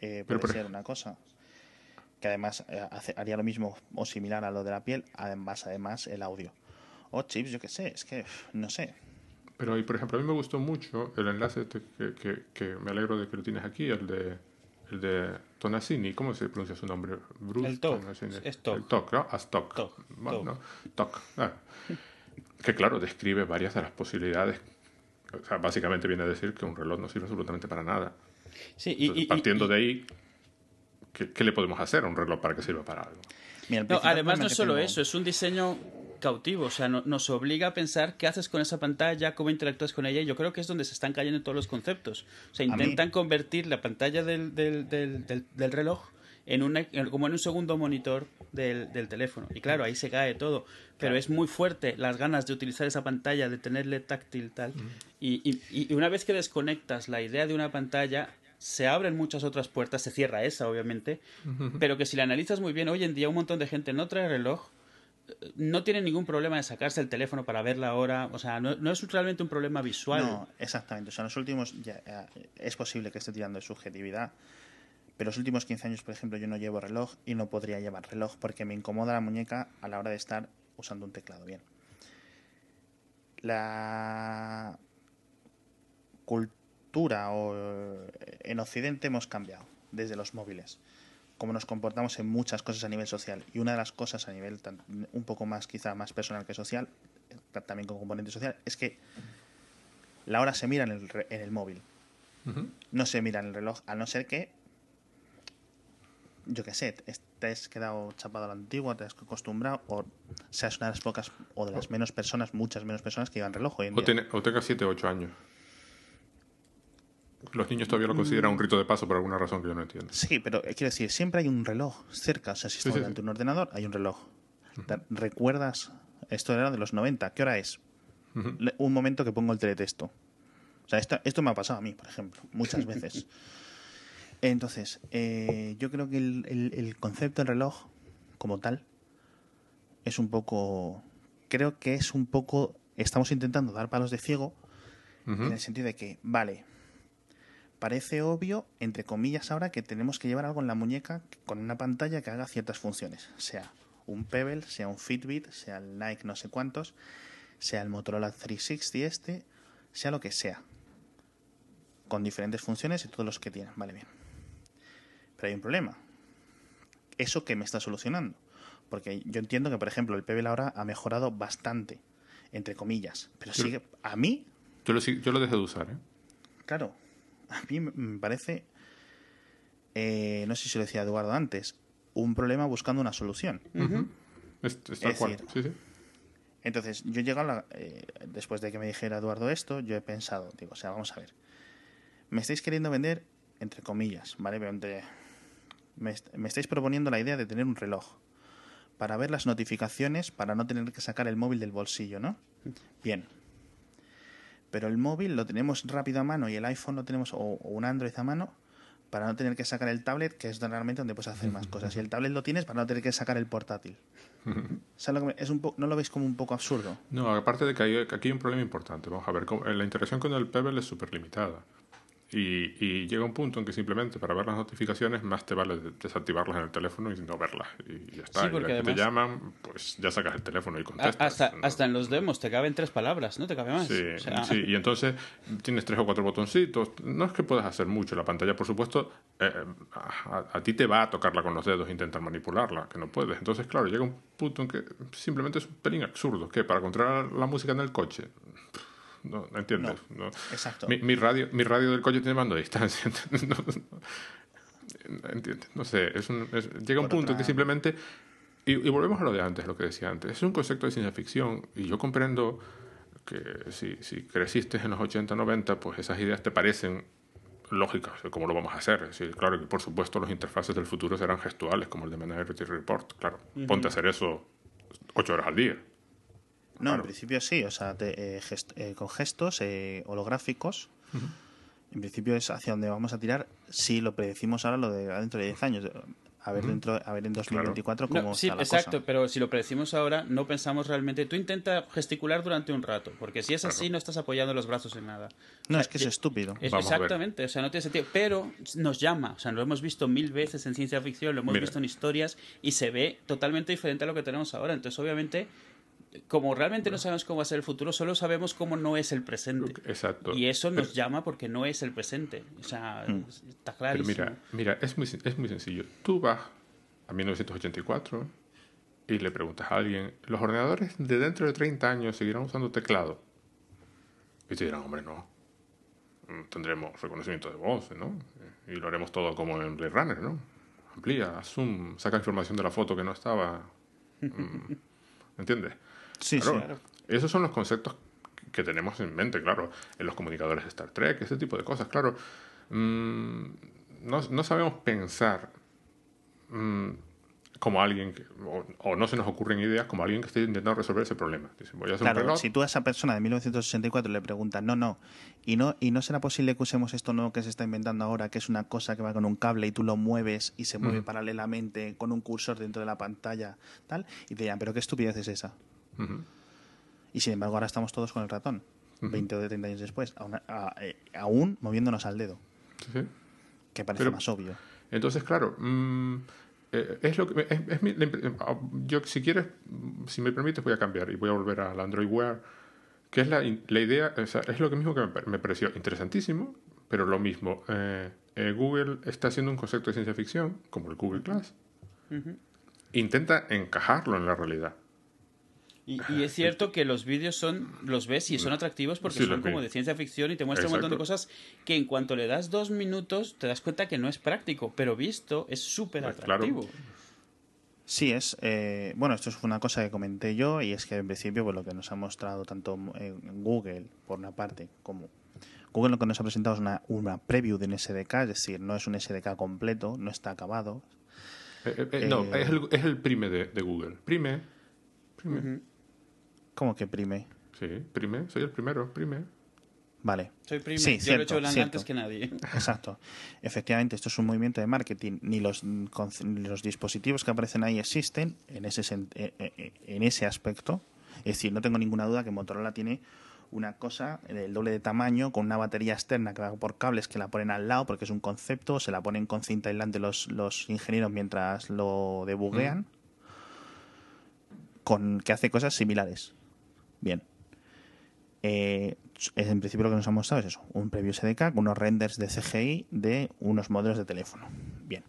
Eh, Pero puede ser una cosa que además eh, hace- haría lo mismo o similar a lo de la piel, además además el audio. O chips, yo qué sé, es que no sé. Pero, y por ejemplo, a mí me gustó mucho el enlace este que, que, que me alegro de que lo tienes aquí, el de, el de Tonassini. ¿Cómo se pronuncia su nombre? Bruce El. Es Tok. El Tok, ¿no? As Tok. Tok, Bueno, Tok. no, Tok. Ah. Que claro, describe varias de las posibilidades. O sea, básicamente viene a decir que un reloj no sirve absolutamente para nada. Sí, y, Entonces, y- y- partiendo de ahí, ¿qué, qué le podemos hacer a un reloj para que sirva para algo? Mira, No, además no es solo tengo- eso, es un diseño cautivo, o sea, no- nos obliga a pensar qué haces con esa pantalla, cómo interactúas con ella, y yo creo que es donde se están cayendo todos los conceptos. O sea, A mí- intentan convertir la pantalla del, del, del, del- del reloj en una, como en un segundo monitor del, del teléfono. Y claro, ahí se cae todo. Pero Claro. es muy fuerte las ganas de utilizar esa pantalla, de tenerle táctil tal. Y, y- y una vez que desconectas la idea de una pantalla, se abren muchas otras puertas, se cierra esa, obviamente, pero que si la analizas muy bien, hoy en día un montón de gente no trae reloj, eh, no tiene ningún problema de sacarse el teléfono para ver la hora, o sea, no, no es realmente un problema visual. No, exactamente. O sea, en los últimos. Ya, ya, es posible que esté tirando de subjetividad. Pero los últimos 15 años, por ejemplo, yo no llevo reloj y no podría llevar reloj porque me incomoda la muñeca a la hora de estar usando un teclado bien. La cultura o eh, en Occidente hemos cambiado desde los móviles. Cómo nos comportamos en muchas cosas a nivel social. Y una de las cosas a nivel tan- un poco más, quizá más personal que social, eh, también con componente social, es que la hora se mira en el, re- en el móvil. No se mira en el reloj, a no ser que, yo qué sé, te has quedado chapado a la antigua, te has acostumbrado, o seas una de las pocas o de las menos personas, muchas menos personas que llevan reloj hoy en O, tiene, o tenga 7 o 8 años. Los niños todavía lo consideran un rito de paso por alguna razón que yo no entiendo. Sí, pero eh, quiero decir, siempre hay un reloj cerca. O sea, si sí, delante sí. de un ordenador, hay un reloj. ¿Recuerdas? Esto era de los 90. ¿Qué hora es? Un momento que pongo el teletexto. O sea, esto, esto me ha pasado a mí, por ejemplo, muchas veces. Entonces, eh, yo creo que el, el- el concepto del reloj, como tal, es un poco. Creo que es un poco. Estamos intentando dar palos de ciego en el sentido de que, vale, parece obvio, entre comillas, ahora que tenemos que llevar algo en la muñeca con una pantalla que haga ciertas funciones. Sea un Pebble, sea un Fitbit, sea el Nike no sé cuántos, sea el Motorola 360 este, sea lo que sea. Con diferentes funciones y todos los que tienen. Vale, bien. Pero hay un problema. ¿Eso qué me está solucionando? Porque yo entiendo que, por ejemplo, el Pebble ahora ha mejorado bastante, entre comillas. Pero sigue, a mí, Yo lo, yo lo dejé de usar, ¿eh? claro, a mí me parece, eh, no sé si lo decía Eduardo antes, un problema buscando una solución. Es, es tal Es cual. decir, Sí, sí. Entonces, yo he llegado a la- eh, después de que me dijera Eduardo esto, yo he pensado, digo, o sea, vamos a ver. Me estáis queriendo vender, entre comillas, ¿vale? Pero entre- me, est- me estáis proponiendo la idea de tener un reloj para ver las notificaciones, para no tener que sacar el móvil del bolsillo, ¿no? Bien. Pero el móvil lo tenemos rápido a mano y el iPhone lo tenemos, o, o un Android a mano, para no tener que sacar el tablet, que es realmente donde puedes hacer más cosas. Y el tablet lo tienes para no tener que sacar el portátil. ¿Sabes lo que me- es un ¿No lo veis como un poco absurdo? No, aparte de que, hay, que aquí hay un problema importante. Vamos a ver, como- la interacción con el Pebble es súper limitada. Y, y llega un punto en que simplemente para ver las notificaciones más te vale de- desactivarlas en el teléfono y no verlas. Y ya está. Sí, y porque que te llaman, pues ya sacas el teléfono y contestas. Hasta, ¿no? hasta en los demos te caben tres palabras, ¿no te cabe más? Sí, O sea, sí, y entonces tienes tres o cuatro botoncitos. No es que puedas hacer mucho. La pantalla, por supuesto, eh, a, a ti te va a tocarla con los dedos e intentar manipularla, que no puedes. Entonces, claro, llega un punto en que simplemente es un pelín absurdo. que ¿Para controlar la música en el coche? No, no entiendes. No. Exacto. Mi, mi radio, mi radio del coche tiene mando a distancia. no, no- ¿Entiendes? No sé, es un- es- llega un punto que simplemente... Y, y volvemos a lo de antes, lo que decía antes. Es un concepto de ciencia ficción y yo comprendo que si, si creciste en los 80, 90, pues esas ideas te parecen lógicas, ¿cómo lo vamos a hacer? Es decir, claro que por supuesto los interfaces del futuro serán gestuales, como el de Minority Report, claro. Ponte a hacer eso ocho horas al día. No, Claro. en principio sí, o sea, te- eh, gest- eh, con gestos eh, holográficos. En principio es hacia donde vamos a tirar si lo predecimos ahora, lo de dentro de 10 años. A ver, dentro, a ver en 2024 no, cómo sí, está la exacto, cosa. pero si lo predecimos ahora, no pensamos realmente. Tú intenta gesticular durante un rato, porque si es así, no estás apoyando los brazos en nada. No, O sea, es que es estúpido. Es- Vamos a ver. exactamente, o sea, no tiene sentido. Pero nos llama, o sea, lo hemos visto mil veces en ciencia ficción, lo hemos Mira. visto en historias y se ve totalmente diferente a lo que tenemos ahora. Entonces, obviamente, como realmente no sabemos cómo va a ser el futuro, solo sabemos cómo no es el presente. Exacto. Y eso nos llama porque no es el presente. O sea, Mm. está Pero clarísimo. mira, mira es, muy, es muy sencillo. Tú vas a 1984 y le preguntas a alguien, ¿los ordenadores de dentro de 30 años seguirán usando teclado? Y te dirán, hombre, no. Mm, Tendremos reconocimiento de voz, ¿no? Y lo haremos todo como en Blade Runner, ¿no? Amplía, zoom, saca información de la foto que no estaba. Mm, ¿Entiendes? Sí, Claro, sí. Claro. Esos son los conceptos que tenemos en mente, claro, en los comunicadores de Star Trek, ese tipo de cosas, claro. Mm, no, no sabemos pensar mm, como alguien, que- o, o no se nos ocurren ideas como alguien que esté intentando resolver ese problema. Dice, voy a hacer un Claro, reloj. si tú a esa persona de 1964 le preguntas, no, no, y no, y no será posible que usemos esto nuevo que se está inventando ahora, que es una cosa que va con un cable y tú lo mueves y se mueve Mm. paralelamente con un cursor dentro de la pantalla, tal, y te dirán, pero qué estupidez es esa. Y sin embargo ahora estamos todos con el ratón, 20 o 30 años después, aún, a- eh, aún moviéndonos al dedo, Sí, que parece Pero- más obvio. Entonces, claro, mm, eh, es lo que es, mi- ah, yo si quieres, mm, si me permites, voy a cambiar y voy a volver al Android Wear, que es la, la idea, o sea, es lo que mismo que me, pa- me pareció interesantísimo, pero lo mismo. eh, eh, Google está haciendo un concepto de ciencia ficción, como el Google Glass, intenta encajarlo en la realidad. Y, y es cierto que los vídeos son, los ves y son atractivos porque Sí, son como de ciencia ficción y te muestran un montón de Exacto. cosas que en cuanto le das dos minutos te das cuenta que no es práctico, pero visto es súper Pues claro. atractivo. Sí, es. eh, bueno, esto es una cosa que comenté yo y es que en principio pues, lo que nos ha mostrado tanto en Google, por una parte, como Google lo que nos ha presentado es una, una preview de un SDK, es decir, no es un SDK completo, no está acabado. Eh, eh, eh, no, Eh, es el, es el prime de, de Google. Prime. Prime. ¿Cómo que prime? Sí, prime. Soy el primero. Prime. Vale. Soy primo, Sí, yo lo he hecho blanco cierto. antes que nadie. Exacto. Efectivamente, esto es un movimiento de marketing. Ni los, conce- ni los dispositivos que aparecen ahí existen en ese, sen- eh, eh, en ese aspecto. Es decir, no tengo ninguna duda que Motorola tiene una cosa del doble de tamaño con una batería externa que va por cables que la ponen al lado porque es un concepto, se la ponen con cinta aislante los, los ingenieros mientras lo debuguean. con que hace cosas similares. Bien. Eh, en principio lo que nos ha mostrado es eso, un previo SDK con unos renders de CGI de unos modelos de teléfono. Bien.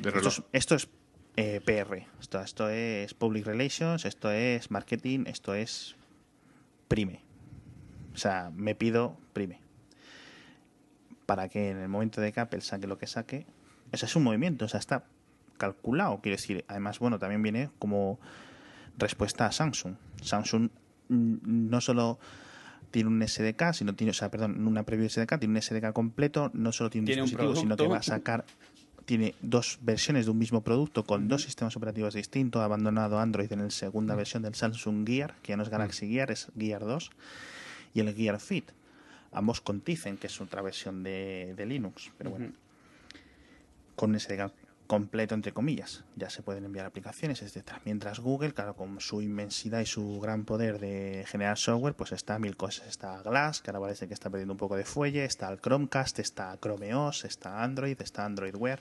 De Esto es, esto es, eh, PR, esto, esto es Public Relations, esto es marketing, esto es prime. O sea, me pido prime. Para que en el momento de que Apple saque lo que saque, ese es un movimiento, o sea, está calculado. Quiero decir, además, bueno, también viene como respuesta a Samsung. Samsung no solo tiene un SDK, sino tiene, o sea, perdón, una previo SDK, tiene un SDK completo, no solo tiene un Tiene un dispositivo, sino que va a sacar tiene dos versiones de un mismo producto con dos sistemas operativos distintos, ha abandonado Android en la segunda versión del Samsung Gear, que ya no es Galaxy Gear, es Gear 2, y el Gear Fit, ambos con Tizen, que es otra versión de, de Linux, pero bueno, con SDK completo, entre comillas, ya se pueden enviar aplicaciones, etcétera. Mientras Google, claro, con su inmensidad y su gran poder de generar software, pues está mil cosas. Está Glass, que ahora parece que está perdiendo un poco de fuelle, está el Chromecast, está Chrome OS, está Android, está Android Wear,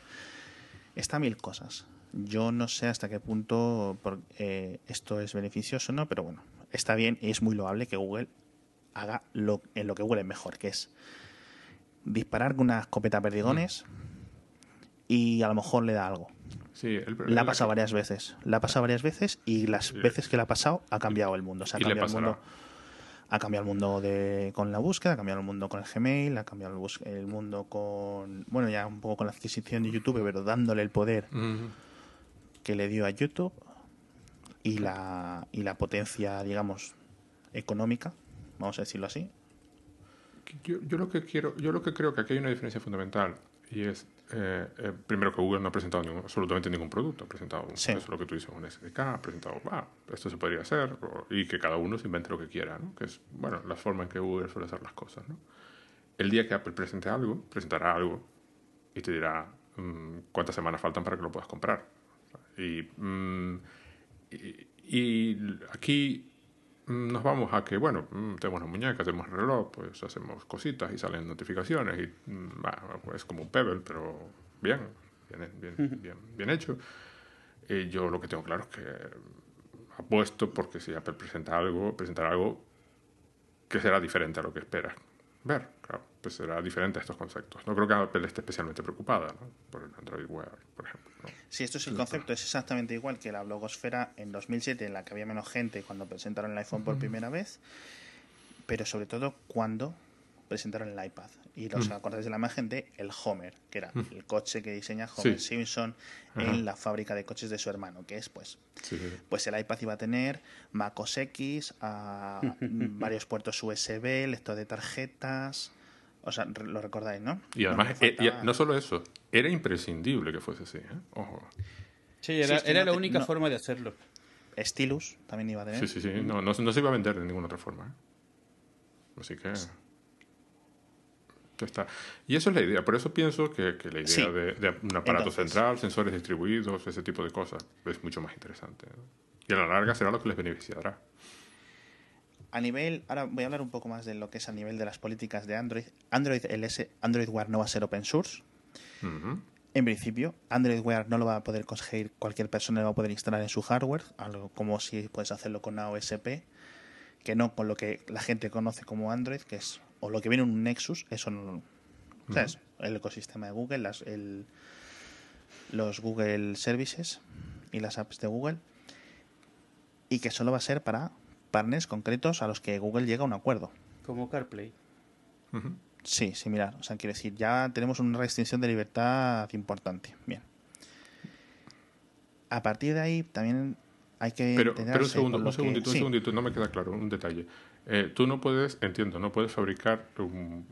está mil cosas. Yo no sé hasta qué punto por- eh, esto es beneficioso o no, pero bueno, está bien y es muy loable que Google haga lo, en lo que es mejor, que es disparar con una escopeta perdigones y a lo mejor le da algo. Sí, el- La ha pasado varias veces. La ha pasado varias veces y las veces que la ha pasado ha cambiado el mundo. O sea, ha cambiado el mundo. Ha cambiado el mundo de, con la búsqueda, ha cambiado el mundo con el Gmail, ha cambiado el, bus- el mundo con. Bueno, ya un poco con la adquisición de YouTube, pero dándole el poder que le dio a YouTube y la, y la potencia, digamos, económica, vamos a decirlo así. Yo, yo lo que quiero, yo lo que creo que aquí hay una diferencia fundamental y es eh, eh, primero que Google no ha presentado ningún- absolutamente ningún producto, ha presentado Sí. eso es lo que tú dices, un SDK, ha presentado, ah, esto se podría hacer o- y que cada uno se invente lo que quiera, ¿no? Que es bueno la forma en que Google suele hacer las cosas, ¿no? El día que Apple presente algo, presentará algo y te dirá mm, cuántas semanas faltan para que lo puedas comprar. Y, mm, y, y aquí nos vamos a que, bueno, mm, tenemos una muñeca, tenemos el reloj, pues hacemos cositas y salen notificaciones y mm, bah, es como un Pebble, pero bien, bien, bien, bien, bien hecho. Y yo lo que tengo claro es que apuesto porque si Apple presenta algo, presentará algo que será diferente a lo que esperas ver, claro, pues será diferente a estos conceptos. No creo que Apple esté especialmente preocupada ¿no? por el Android Wear, por ejemplo. ¿no? Si esto es el concepto, es exactamente igual que la blogosfera en 2007, en la que había menos gente cuando presentaron el iPhone por primera vez, pero sobre todo cuando presentaron el iPad. Y os acordáis de la imagen de el Homer, que era el coche que diseña Homer Sí. Simpson Ajá. en la fábrica de coches de su hermano, que es pues Sí, sí, sí. pues el iPad iba a tener Mac OS X, a varios puertos USB, lector de tarjetas. O sea, lo recordáis, ¿no? Y además, eh, y no solo eso, era imprescindible que fuese así. ¿eh? Ojo. Sí, Sí, era, es que era no la única no- forma de hacerlo. Stylus también iba a tener. Sí, sí, sí. No, no, no se iba a vender de ninguna otra forma. ¿eh? Así que. Está. Y eso es la idea. Por eso pienso que, que la idea Sí. de, de un aparato Entonces- central, sensores distribuidos, ese tipo de cosas, es mucho más interesante. ¿no? Y a la larga será lo que les beneficiará. A nivel, ahora voy a hablar un poco más de lo que es a nivel de las políticas de Android. Android LS, Android Wear no va a ser open source. En principio, Android Wear no lo va a poder conseguir cualquier persona, lo va a poder instalar en su hardware, algo como si puedes hacerlo con AOSP, que no con lo que la gente conoce como Android, que es o lo que viene en un Nexus, eso no, ¿sabes? El ecosistema de Google, las, el, los Google Services y las apps de Google, y que solo va a ser para partners concretos a los que Google llega a un acuerdo. Como CarPlay. Ujú. Sí, similar. O sea, quiero decir, ya tenemos una restricción de libertad importante. Bien. A partir de ahí también hay que Pero, pero un segundo, un segundito, que- un segundito, no me queda claro, un detalle. Eh, tú no puedes, entiendo, no puedes fabricar un-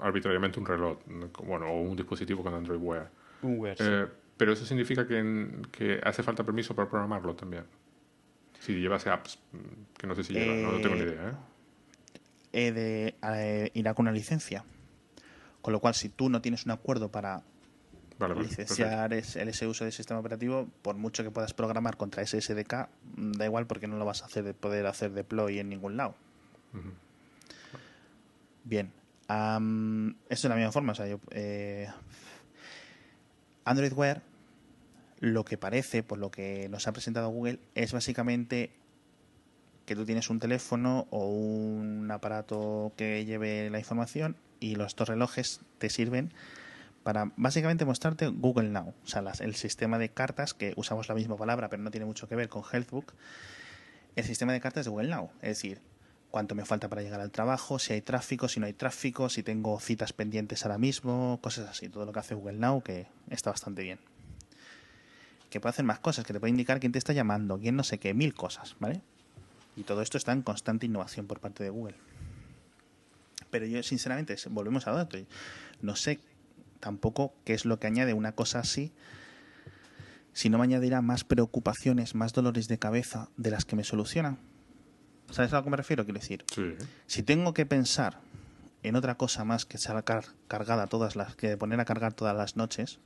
arbitrariamente un reloj, ¿no? bueno, o un dispositivo con Android Wear. Un Wear, sí. Eh, pero eso significa que, en- que hace falta permiso para programarlo también. Si llevase apps, mm, que no sé si lleva, no, no tengo ni Eh, idea. ¿eh? De, irá con una licencia. Con lo cual, si tú no tienes un acuerdo para Vale, vale, licenciar el ese uso del sistema operativo, por mucho que puedas programar contra ese SDK, mm, da igual porque no lo vas a hacer de poder hacer deploy en ningún lado. Bien. Am, esto de la misma forma. Eh, Android Wear, lo que parece, por lo que nos ha presentado Google, es básicamente que tú tienes un teléfono o un aparato que lleve la información y los dos relojes te sirven para básicamente mostrarte Google Now, o sea, el sistema de cartas que usamos la misma palabra, pero no tiene mucho que ver con Healthbook, el sistema de cartas de Google Now, es decir, cuánto me falta para llegar al trabajo, si hay tráfico, si no hay tráfico, si tengo citas pendientes ahora mismo, cosas así, todo lo que hace Google Now que está bastante bien. Que puede hacer más cosas, que te puede indicar quién te está llamando, quién no sé qué, mil cosas, ¿vale? Y todo esto está en constante innovación por parte de Google. Pero yo, sinceramente, volvemos a dato. No sé tampoco qué es lo que añade una cosa así, si no me añadirá más preocupaciones, más dolores de cabeza de las que me solucionan. ¿Sabes a lo que me refiero? Quiero decir, Sí. si tengo que pensar en otra cosa más que sacar cargada todas las que poner a cargar todas las noches,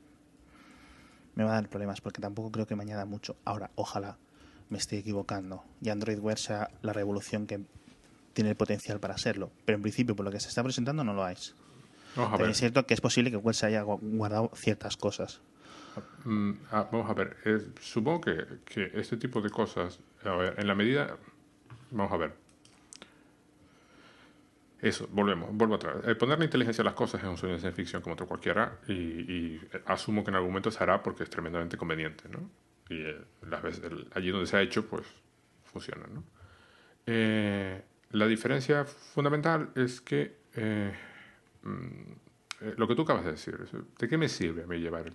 me va a dar problemas porque tampoco creo que me añada mucho. Ahora, ojalá me esté equivocando y Android Wear sea la revolución que tiene el potencial para serlo. Pero en principio, por lo que se está presentando, no lo es. También es cierto que es posible que Wear se haya gu- guardado ciertas cosas. Mm, ah, vamos a ver. eh, supongo que, que este tipo de cosas, a ver, en la medida. Vamos a ver. Eso, volvemos, vuelvo atrás. El poner la inteligencia a las cosas es un sueño de ciencia ficción como otro cualquiera y, y asumo que en algún momento se hará porque es tremendamente conveniente, ¿no? Y eh, las veces, allí donde se ha hecho, pues funciona, ¿no? Eh, la diferencia fundamental es que eh, mm, lo que tú acabas de decir, ¿de qué me sirve a mí llevar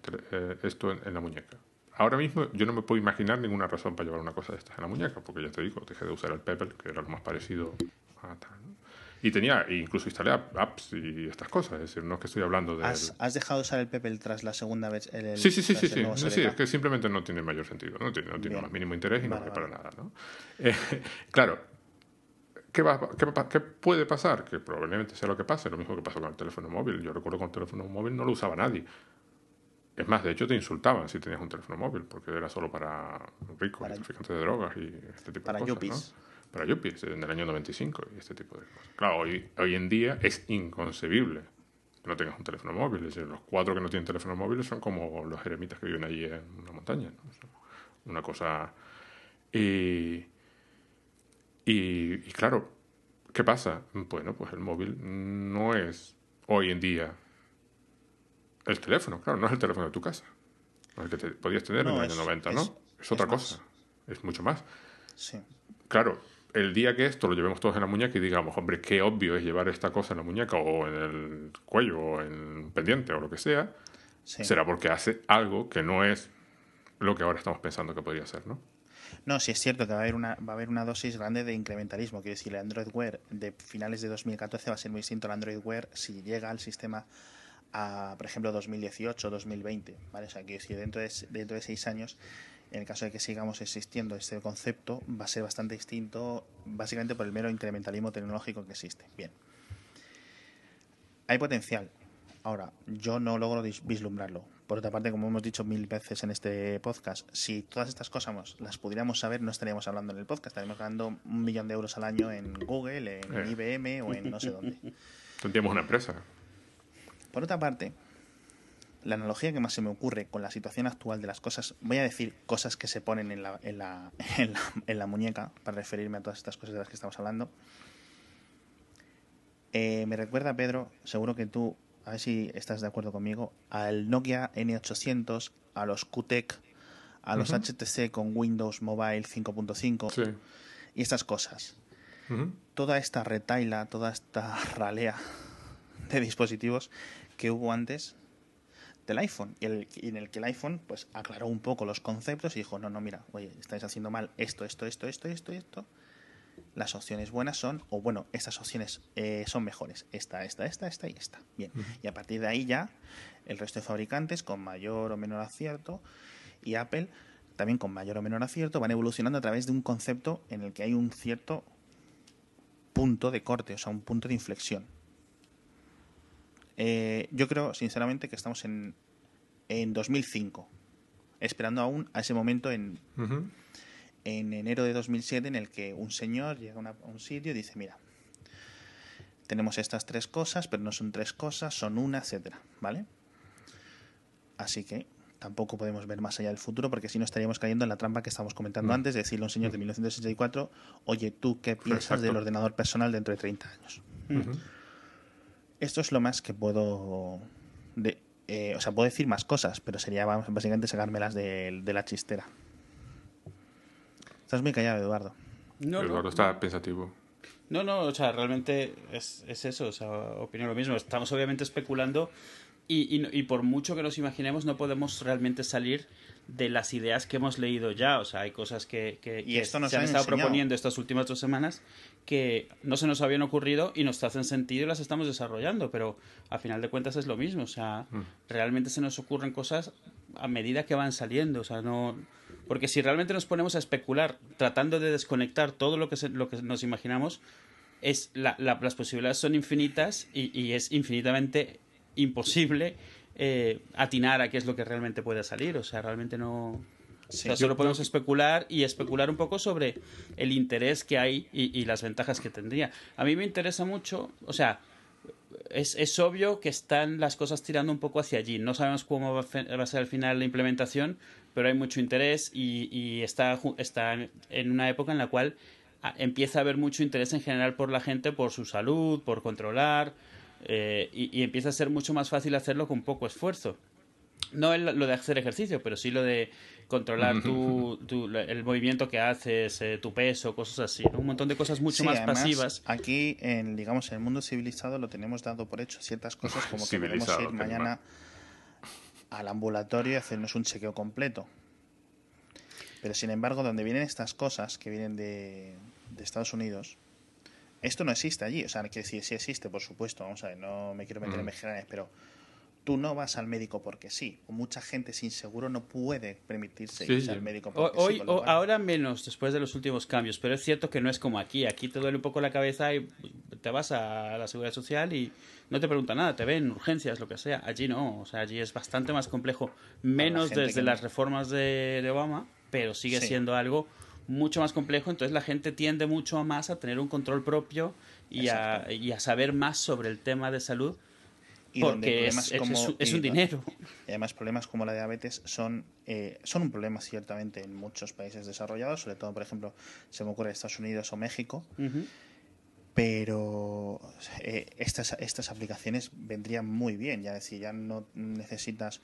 esto en la muñeca? Ahora mismo yo no me puedo imaginar ninguna razón para llevar una cosa de estas en la muñeca, porque ya te digo, dejé de usar el Pebble, que era lo más parecido a tal. ¿no? Y tenía, incluso instalé app- apps y estas cosas, es decir, no es que estoy hablando de... ¿Has, has dejado de usar el Pebble tras la segunda vez? el- el- Sí, sí, sí, sí, el sí, sí, es que simplemente no tiene mayor sentido, no tiene, no tiene el más mínimo interés y no Vale, vale para vale. nada, ¿no? Eh, claro, ¿qué, va, qué, qué puede pasar? Que probablemente sea lo que pase, lo mismo que pasó con el teléfono móvil. Yo recuerdo con el teléfono móvil no lo usaba nadie. Es más, de hecho te insultaban si tenías un teléfono móvil, porque era solo para ricos, Para- y traficantes de drogas y este tipo para de cosas. yuppies. ¿no? Para yuppies, en el año 95 y este tipo de cosas. Claro, hoy, hoy en día es inconcebible que no tengas un teléfono móvil. Es decir, los cuatro que no tienen teléfono móvil son como los eremitas que viven allí en una montaña. ¿no? O sea, Una cosa... Y, y, y claro, ¿qué pasa? Bueno, pues el móvil no es hoy en día el teléfono, claro, no es el teléfono de tu casa. El que te podías tener en No, el año es- 90, es- ¿no? Es otra es más. cosa. Es mucho más. Sí. Claro, el día que esto lo llevemos todos en la muñeca y digamos, hombre, qué obvio es llevar esta cosa en la muñeca o en el cuello o en un pendiente o lo que sea, sí. será porque hace algo que no es lo que ahora estamos pensando que podría ser, ¿no? No, sí es cierto que va a haber una, va a haber una dosis grande de incrementalismo. Quiero decir, el Android Wear de finales de 2014 va a ser muy distinto al Android Wear si llega al sistema a, por ejemplo, 2018 o 2020. ¿vale? O sea, quiero decir, dentro de, dentro de seis años, en el caso de que sigamos existiendo este concepto, va a ser bastante distinto, básicamente por el mero incrementalismo tecnológico que existe. Bien. Hay potencial. Ahora, yo no logro vislumbrarlo. Por otra parte, como hemos dicho mil veces en este podcast, si todas estas cosas las pudiéramos saber, no estaríamos hablando en el podcast. Estaríamos ganando un millón de euros al año en Google, en Eh. IBM o en no sé dónde. Tendríamos una empresa. Por otra parte, la analogía que más se me ocurre con la situación actual de las cosas, voy a decir cosas que se ponen en la, en la, en la, en la muñeca para referirme a todas estas cosas de las que estamos hablando. Eh, me recuerda, Pedro, seguro que tú, a ver si estás de acuerdo conmigo, al Nokia N800, a los QTEC, a los. HTC con Windows Mobile 5.5 Sí. y estas cosas. Toda esta retaila, toda esta ralea de dispositivos que hubo antes del iPhone y, el- y en el que el iPhone pues aclaró un poco los conceptos y dijo no no mira oye estáis haciendo mal esto esto esto esto esto esto. Las opciones buenas son o bueno estas opciones eh, son mejores. Esta esta esta esta y esta bien. Y a partir de ahí ya el resto de fabricantes con mayor o menor acierto y Apple también con mayor o menor acierto van evolucionando a través de un concepto en el que hay un cierto punto de corte, o sea, un punto de inflexión. Eh, yo creo, sinceramente, que estamos en, en 2005, esperando aún a ese momento en, Ujú. en enero de 2007 en el que un señor llega a, una- a un sitio y dice, mira, tenemos estas tres cosas, pero no son tres cosas, son una, etcétera, ¿vale? Así que tampoco podemos ver más allá del futuro, porque si no estaríamos cayendo en la trampa que estábamos comentando Mm. antes, de decirle a un señor de 1964, oye, ¿tú qué piensas del ordenador personal dentro de 30 años? Esto es lo más que puedo... de- eh, o sea, puedo decir más cosas, pero sería vamos, básicamente sacármelas de, de la chistera. Estás muy callado, Eduardo. No, no. Eduardo está pensativo. No, no, o sea, realmente es, es eso, o sea, opino lo mismo. Estamos obviamente especulando y, y, y por mucho que nos imaginemos no podemos realmente salir de las ideas que hemos leído ya. O sea, hay cosas que, que- Y que esto nos se han han estado proponiendo estas últimas dos semanas que no se nos habían ocurrido y nos hacen sentido y las estamos desarrollando, pero a final de cuentas es lo mismo. O sea, realmente se nos ocurren cosas a medida que van saliendo. O sea, no... Porque si realmente nos ponemos a especular tratando de desconectar todo lo que, se- lo que nos imaginamos, es la- la- las posibilidades son infinitas y, y es infinitamente imposible eh, atinar a qué es lo que realmente puede salir. O sea, realmente no... Sí, o sea, yo solo podemos especular y especular un poco sobre el interés que hay y, y las ventajas que tendría. A mí me interesa mucho, o sea, es, es obvio que están las cosas tirando un poco hacia allí. No sabemos cómo va a ser al final la implementación, pero hay mucho interés y, y está, está en una época en la cual ah, empieza a haber mucho interés en general por la gente, por su salud, por controlar, eh, y, y empieza a ser mucho más fácil hacerlo con poco esfuerzo. No el- lo de hacer ejercicio, pero sí lo de controlar tu, tu- el movimiento que haces, eh, tu peso, cosas así. ¿no? Un montón de cosas mucho Sí, más además, pasivas. Aquí, en, digamos, en el mundo civilizado lo tenemos dado por hecho ciertas cosas como que podemos ir mañana al ambulatorio y hacernos un chequeo completo. Pero sin embargo, donde vienen estas cosas que vienen de, de Estados Unidos, esto no existe allí. O sea, que sí, sí existe, por supuesto. Vamos a ver, no me quiero meter en Mm. mejeranes, pero tú no vas al médico porque sí. Mucha gente sin seguro no puede permitirse Sí, irse sí. al médico porque Hoy, sí. lo o- ahora menos, después de los últimos cambios, pero es cierto que no es como aquí. Aquí te duele un poco la cabeza y te vas a la seguridad social y no te pregunta nada, te ven urgencias, lo que sea. Allí no, o sea, allí es bastante más complejo, menos desde que las reformas de, de Obama, pero sigue siendo algo mucho más complejo. Entonces la gente tiende mucho más a tener un control propio y a, y a saber más sobre el tema de salud. y Porque es, un- y dinero. Y además problemas como la diabetes son, eh, son un problema ciertamente en muchos países desarrollados, sobre todo, por ejemplo, se me ocurre Estados Unidos o México, pero eh, estas, estas aplicaciones vendrían muy bien, ya decir, ya no necesitas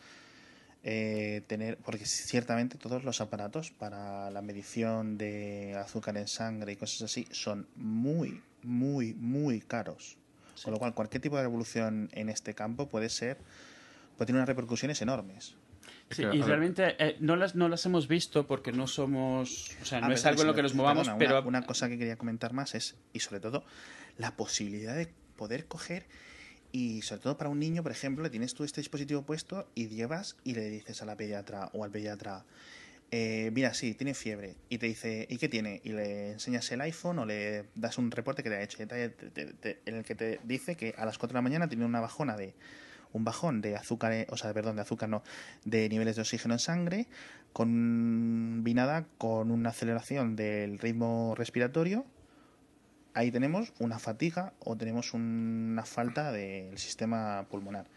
eh, tener, porque ciertamente todos los aparatos para la medición de azúcar en sangre y cosas así son muy, muy, muy caros. Con lo cual, cualquier tipo de revolución en este campo puede ser, puede tener unas repercusiones enormes. Es Sí, y realmente eh, no, las, no las hemos visto porque no somos. O sea, no es algo en lo que nos movamos, perdona, pero. Una, una cosa que quería comentar más es, y sobre todo, la posibilidad de poder coger y sobre todo para un niño, por ejemplo, le tienes tú este dispositivo puesto y llevas y le dices a la pediatra o al pediatra, eh, mira, sí, tiene fiebre. Y te dice, ¿y qué tiene? Y le enseñas el iPhone o le das un reporte que te ha hecho te- te- en el que te dice que a las 4 de la mañana tiene una bajona de un bajón de azúcar, eh, o sea, perdón, de azúcar no, de niveles de oxígeno en sangre, combinada con una aceleración del ritmo respiratorio. Ahí tenemos una fatiga o tenemos una falta del sistema pulmonar.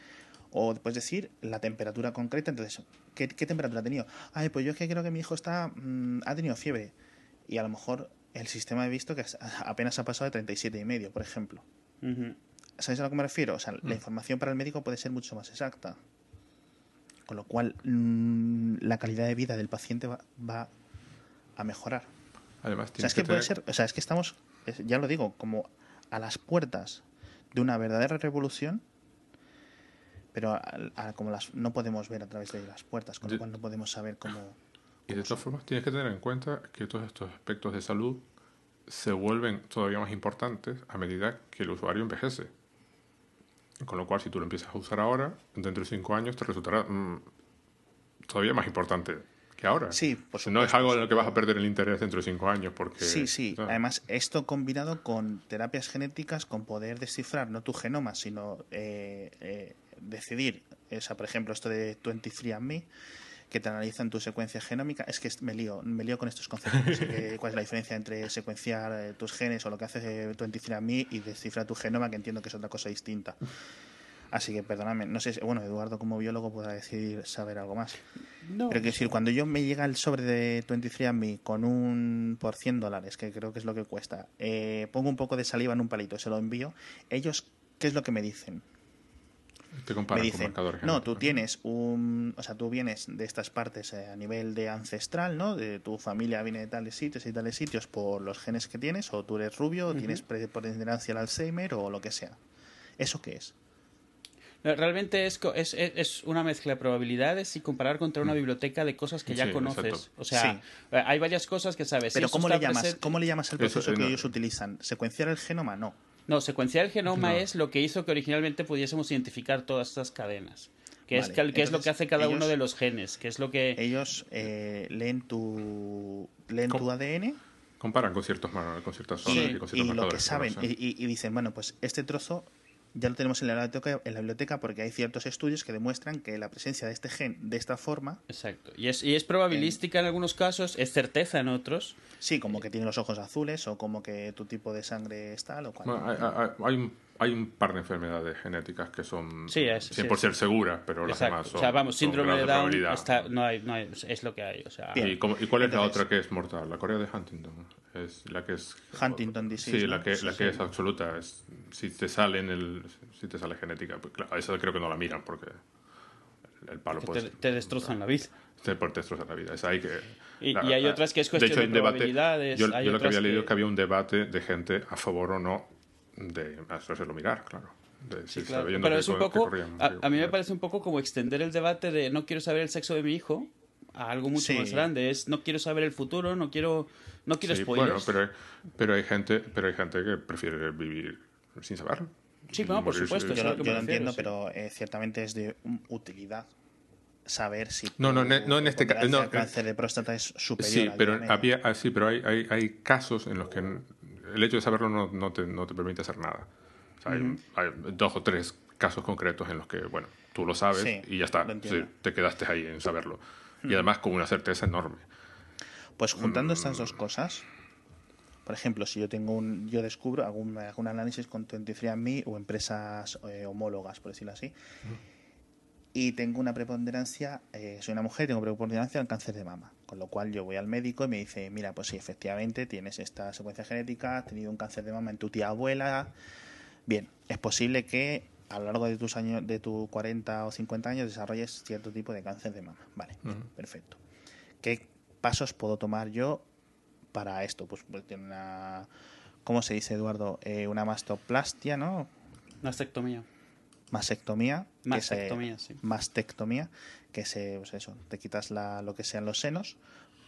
O puedes decir la temperatura concreta. Entonces, ¿qué, qué temperatura ha tenido? Ay, pues yo es que creo que mi hijo está mm, ha tenido fiebre. Y a lo mejor el sistema ha visto que apenas ha pasado de 37 y medio, por ejemplo. Ujú. ¿Sabéis a lo que me refiero? O sea, la información para el médico puede ser mucho más exacta. Con lo cual, mm, la calidad de vida del paciente va, va a mejorar. Además, O sea, es que tener- ser, o sea, es que estamos, es- ya lo digo, como a las puertas de una verdadera revolución, pero a- a- como las no podemos ver a través de las puertas, con lo cual no podemos saber cómo. Y de todas formas, tienes que tener en cuenta que todos estos aspectos de salud se vuelven todavía más importantes a medida que el usuario envejece. Con lo cual, si tú lo empiezas a usar ahora, dentro de cinco años te resultará mm, todavía más importante que ahora. Sí, por No es supuesto, algo en lo que vas a perder el interés dentro de cinco años, porque... Sí, sí. Además, esto combinado con terapias genéticas, con poder descifrar no tu genoma, sino eh, eh, decidir, o sea, por ejemplo, esto de 23andMe, que te analizan tu secuencia genómica, es que me lío, me lío con estos conceptos. No sé qué- cuál es la diferencia entre secuenciar eh, tus genes o lo que hace eh, 23andMe y descifrar tu genoma, que entiendo que es otra cosa distinta. Así que perdóname, no sé, si- bueno, Eduardo como biólogo podrá decir saber algo más. No, Pero que decir, cuando yo me llega el sobre de 23andMe con un por 100 dólares, que creo que es lo que cuesta, eh, pongo un poco de saliva en un palito, se lo envío, ellos, ¿qué es lo que me dicen? Te Me comparan con dicen, marcadores no, tú tienes un, o sea, tú vienes de estas partes eh, a nivel de ancestral, ¿no? De tu familia viene de tales sitios y tales sitios por los genes que tienes, o tú eres rubio, o tienes preponderancia al Alzheimer o lo que sea. ¿Eso qué es? No, Realmente es, co- es, es- una mezcla de probabilidades y comparar contra una biblioteca de cosas que ya Sí, conoces. exacto. O sea, Sí. eh, hay varias cosas que sabes. Si Pero ¿cómo le, llamas, presente- ¿cómo le llamas al Eso, proceso eh, que no. ellos utilizan? ¿Secuenciar el genoma? No. No, secuenciar el genoma No. es lo que hizo que originalmente pudiésemos identificar todas estas cadenas. Que, es, Vale, cal- que es lo que hace cada uno ellos- de los genes. Que es lo que... Ellos eh, leen tu leen tu. ADN Comparan con, ciertos, con ciertas zonas Sí, y con y ciertos lo que saben y dicen, bueno, pues este trozo ya lo tenemos en la, biblioteca, en la biblioteca porque hay ciertos estudios que demuestran que la presencia de este gen de esta forma, Exacto. Y es, y es probabilística en algunos casos, es certeza en otros. sí, como que tiene los ojos azules o como que tu tipo de sangre es tal o cual. Bueno, hay, hay- hay un, hay un par de enfermedades genéticas que son Sí, es- sí, 100% es. seguras, pero las demás son. o sea, vamos, síndrome de Down está, no hay, no hay, es lo que hay. O sea, Bien. ¿Y, cómo- y cuál es la otra que es mortal? La Corea de Huntington. Es la que es. Huntington disease, Sí, ¿no? la que, Sí, la sí. que es absoluta. Es, si te sale en el. Si te sale genética. Pues, claro, esa creo que no la miran porque. El, palo pues, te, te destrozan la vida. te, por- te destroza la vida. Es ahí que. Y- la- y hay la- otras que es de cuestión hecho, de debate- probabilidades, Yo, hay yo lo que había leído que- es que había un debate de gente a favor o no de hacerlo mirar, claro. De Sí, si claro. Pero es un poco. A, a mí me parece un poco como extender el debate de no quiero saber el sexo de mi hijo a algo mucho Sí. más grande. Es no quiero saber el futuro, no quiero, no quiero Sí, spoilers. Bueno, pero, pero hay gente, pero hay gente que prefiere vivir sin saberlo. Sí, no, por supuesto, yo lo, yo me lo refiero, entiendo, sí. pero eh, ciertamente es de utilidad saber si No, no, no en este ca- preponderancia no, al cáncer de próstata es superior Sí, pero había, ah, sí, pero hay, hay, hay casos en los que el hecho de saberlo no, no, te, no te permite hacer nada. O sea, hay, hay dos o tres casos concretos en los que, bueno, tú lo sabes Sí, y ya está. Sí, te quedaste ahí en saberlo. Y además con una certeza enorme. Pues juntando estas Mm. dos cosas, por ejemplo, si yo tengo un, yo descubro, hago un análisis con 23andMe o empresas eh, homólogas, por decirlo así, y tengo una preponderancia, eh, soy una mujer, tengo preponderancia al cáncer de mama, con lo cual yo voy al médico y me dice, mira, pues sí, efectivamente tienes esta secuencia genética, has tenido un cáncer de mama en tu tía abuela, bien, es posible que a lo largo de tus años, de tus 40 o 50 años desarrolles cierto tipo de cáncer de mama, vale, perfecto. ¿Qué pasos puedo tomar yo para esto? Pues, pues tiene una, ¿cómo se dice, Eduardo? Eh, una mastoplastia, ¿no? Mastectomía. Mastectomía. que se- Mastectomía, sí. Mastectomía, que se, pues eso, te quitas la, lo que sean los senos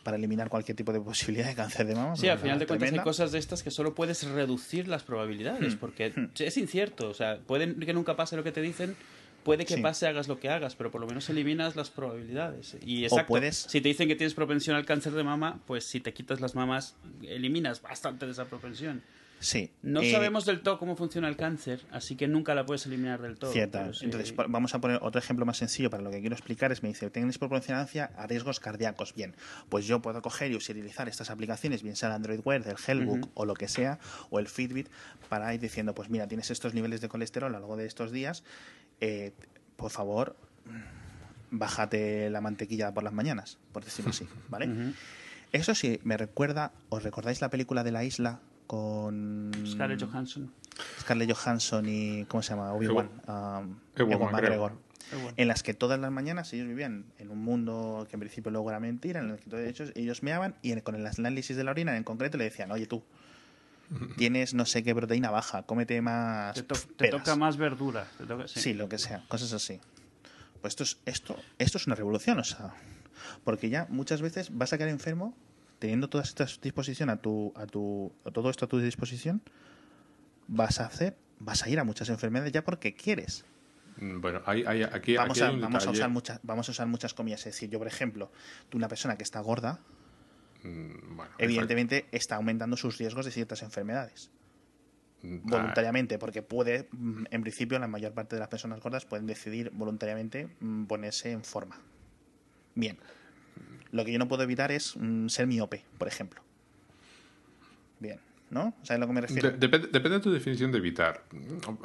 para eliminar cualquier tipo de posibilidad de cáncer de mama. Sí, al final de cuentas hay cosas de estas que solo puedes reducir las Hmm. probabilidades, porque es incierto. O sea, puede que nunca pase lo que te dicen, puede que Sí. pase, hagas lo que hagas, pero por lo menos eliminas las probabilidades. Y exacto, puedes- si te dicen que tienes propensión al cáncer de mama, pues si te quitas las mamas, eliminas bastante de esa propensión. Sí. No eh, sabemos del todo cómo funciona el cáncer, así que nunca la puedes eliminar del todo. Cierta. sí- Entonces, vamos a poner otro ejemplo más sencillo para lo que quiero explicar. Es, me dice, ¿tenéis proporcionancia a riesgos cardíacos? Bien, pues yo puedo coger y utilizar estas aplicaciones, bien sea el Android Wear, del Hellbook o lo que sea, o el Fitbit, para ir diciendo, pues mira, tienes estos niveles de colesterol a lo largo de estos días, eh, por favor, bájate la mantequilla por las mañanas, por decirlo así, ¿vale? Eso sí, me recuerda, ¿os recordáis la película de la isla con Scarlett Johansson. Scarlett Johansson y ¿cómo se llama? Obi-Wan. um, Ewan McGregor. Ewan. En las que todas las mañanas ellos vivían en un mundo que en principio luego era mentira, en el que todos ellos, ellos meaban y en- con el análisis de la orina en concreto le decían, oye tú, tienes no sé qué proteína baja, cómete más Te, to- te peras". toca más verdura. te toca- sí. Sí, lo que sea, cosas así. Pues esto es, esto, esto es una revolución, o sea, porque ya muchas veces vas a quedar enfermo teniendo todas estas disposición a tu, a tu, a todo esto a tu disposición, vas a hacer, vas a ir a muchas enfermedades ya porque quieres. Mm, Bueno, hay, hay, aquí, Vamos, aquí a, hay un vamos, a usar muchas, vamos a usar muchas comillas. Es decir, yo, por ejemplo, tú una persona que está gorda, Mm, bueno, evidentemente está aumentando sus riesgos de ciertas enfermedades. exacto. voluntariamente, porque puede, mm, en principio, la mayor parte de las personas gordas pueden decidir voluntariamente mm, ponerse en forma. Bien. Lo que yo no puedo evitar es mm, ser miope, por ejemplo. Bien. ¿no? ¿Sabes a lo que me refiero? De- depende, depende de tu definición de evitar.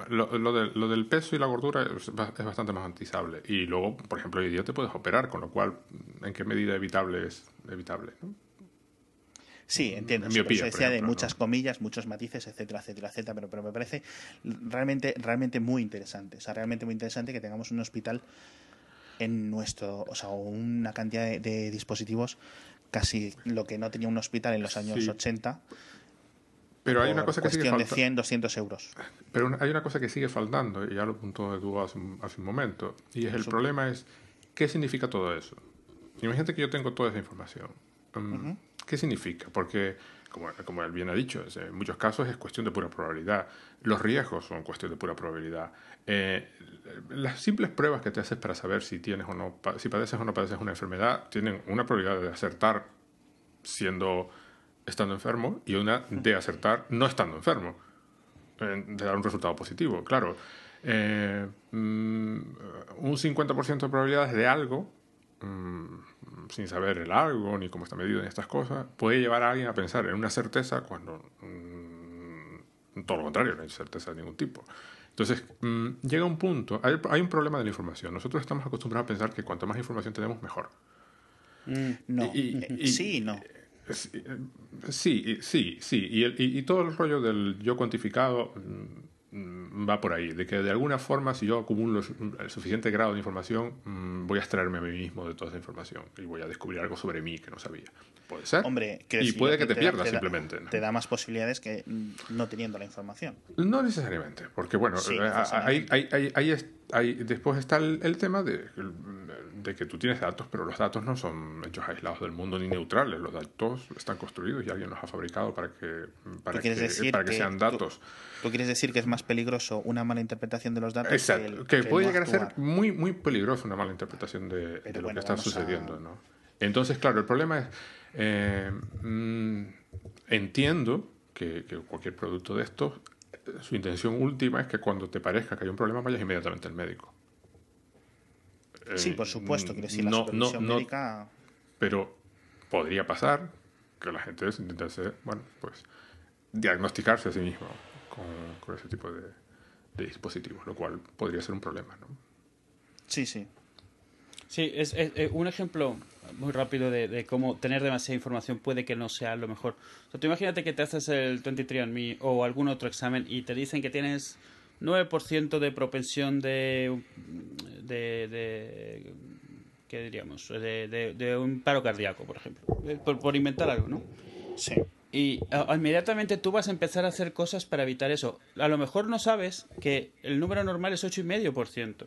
Lo, lo de- lo del peso y la gordura es, ba- es bastante más antizable. Y luego, por ejemplo, hoy día te puedes operar, con lo cual, ¿en qué medida evitable es evitable? ¿no? Sí, entiendo. En sí, miopía, decía de muchas ¿no? comillas, muchos matices, etcétera, etcétera, etcétera, pero, pero me parece realmente, realmente muy interesante. O sea, realmente muy interesante que tengamos un hospital en nuestro, o sea, una cantidad de, de dispositivos casi lo que no tenía un hospital en los años Sí. 80. Pero hay una cosa que sigue cuestión de falta- 100, 200 euros. Pero hay una cosa que sigue faltando, y ya lo apuntó Edu hace hace un momento, y es el problema es, ¿qué significa todo eso? Imagínate que yo tengo toda esa información. Mm, ¿Qué significa? Porque, como, como él bien ha dicho, es, en muchos casos es cuestión de pura probabilidad. Los riesgos son cuestión de pura probabilidad. Eh, las simples pruebas que te haces para saber si tienes o no, si padeces o no padeces una enfermedad, tienen una probabilidad de acertar siendo estando enfermo y una de acertar no estando enfermo eh, de dar un resultado positivo. Claro, eh, mm, un 50% de probabilidades de algo, mm, sin saber el algo ni cómo está medido ni estas cosas, puede llevar a alguien a pensar en una certeza cuando mm, todo lo contrario, no hay certeza de ningún tipo. Entonces, mm, llega un punto, hay, hay un problema de la información. Nosotros estamos acostumbrados a pensar que cuanto más información tenemos, mejor. No. Y- y- y- sí no. Sí, eh, sí, sí, sí. Y, el- y- todo el rollo del yo cuantificado mm, mm, va por ahí, de que de alguna forma si yo acumulo el suficiente grado de información, mm, voy a extraerme a mí mismo de toda esa información y voy a descubrir algo sobre mí que no sabía. Puede ser. Hombre, y puede que te da- pierdas da- simplemente. ¿no? Te da más posibilidades que mm, no teniendo la información. No necesariamente, porque bueno, Sí, eh, hay, hay, hay, hay es- hay- después está el, el tema de, de que tú tienes datos, pero los datos no son hechos aislados del mundo ni neutrales. Los datos están construidos y alguien los ha fabricado para que, para ¿Tú quieres que, decir para que que sean datos. ¿Tú quieres decir que es más peligroso una mala interpretación de los datos? Exacto, el- que, puede llegar a ser muy, muy peligroso una mala interpretación de, lo bueno, que está a- sucediendo. ¿no? Entonces, claro, el problema es, eh, mm, entiendo que, que cualquier producto de estos, eh, su intención última es que cuando te parezca que hay un problema vayas inmediatamente al médico. Sí, Eh, por supuesto. Quiero decir, la no, no, supervisión no, médica... pero podría pasar que la gente se intentase, bueno, pues diagnosticarse a sí mismo con, con ese tipo de, de dispositivos, lo cual podría ser un problema, ¿no? Sí, sí. Sí, es, es- eh, un ejemplo muy rápido de, de cómo tener demasiada información puede que no sea lo mejor. O sea, tú imagínate que te haces el 23andMe o algún otro examen y te dicen que tienes 9% de propensión de, de, de ¿qué diríamos? De, de- de un paro cardíaco, por ejemplo. Eh, Por, por inventar algo, ¿no? Sí. Y a- inmediatamente tú vas a empezar a hacer cosas para evitar eso. A lo mejor no sabes que el número normal es 8,5%.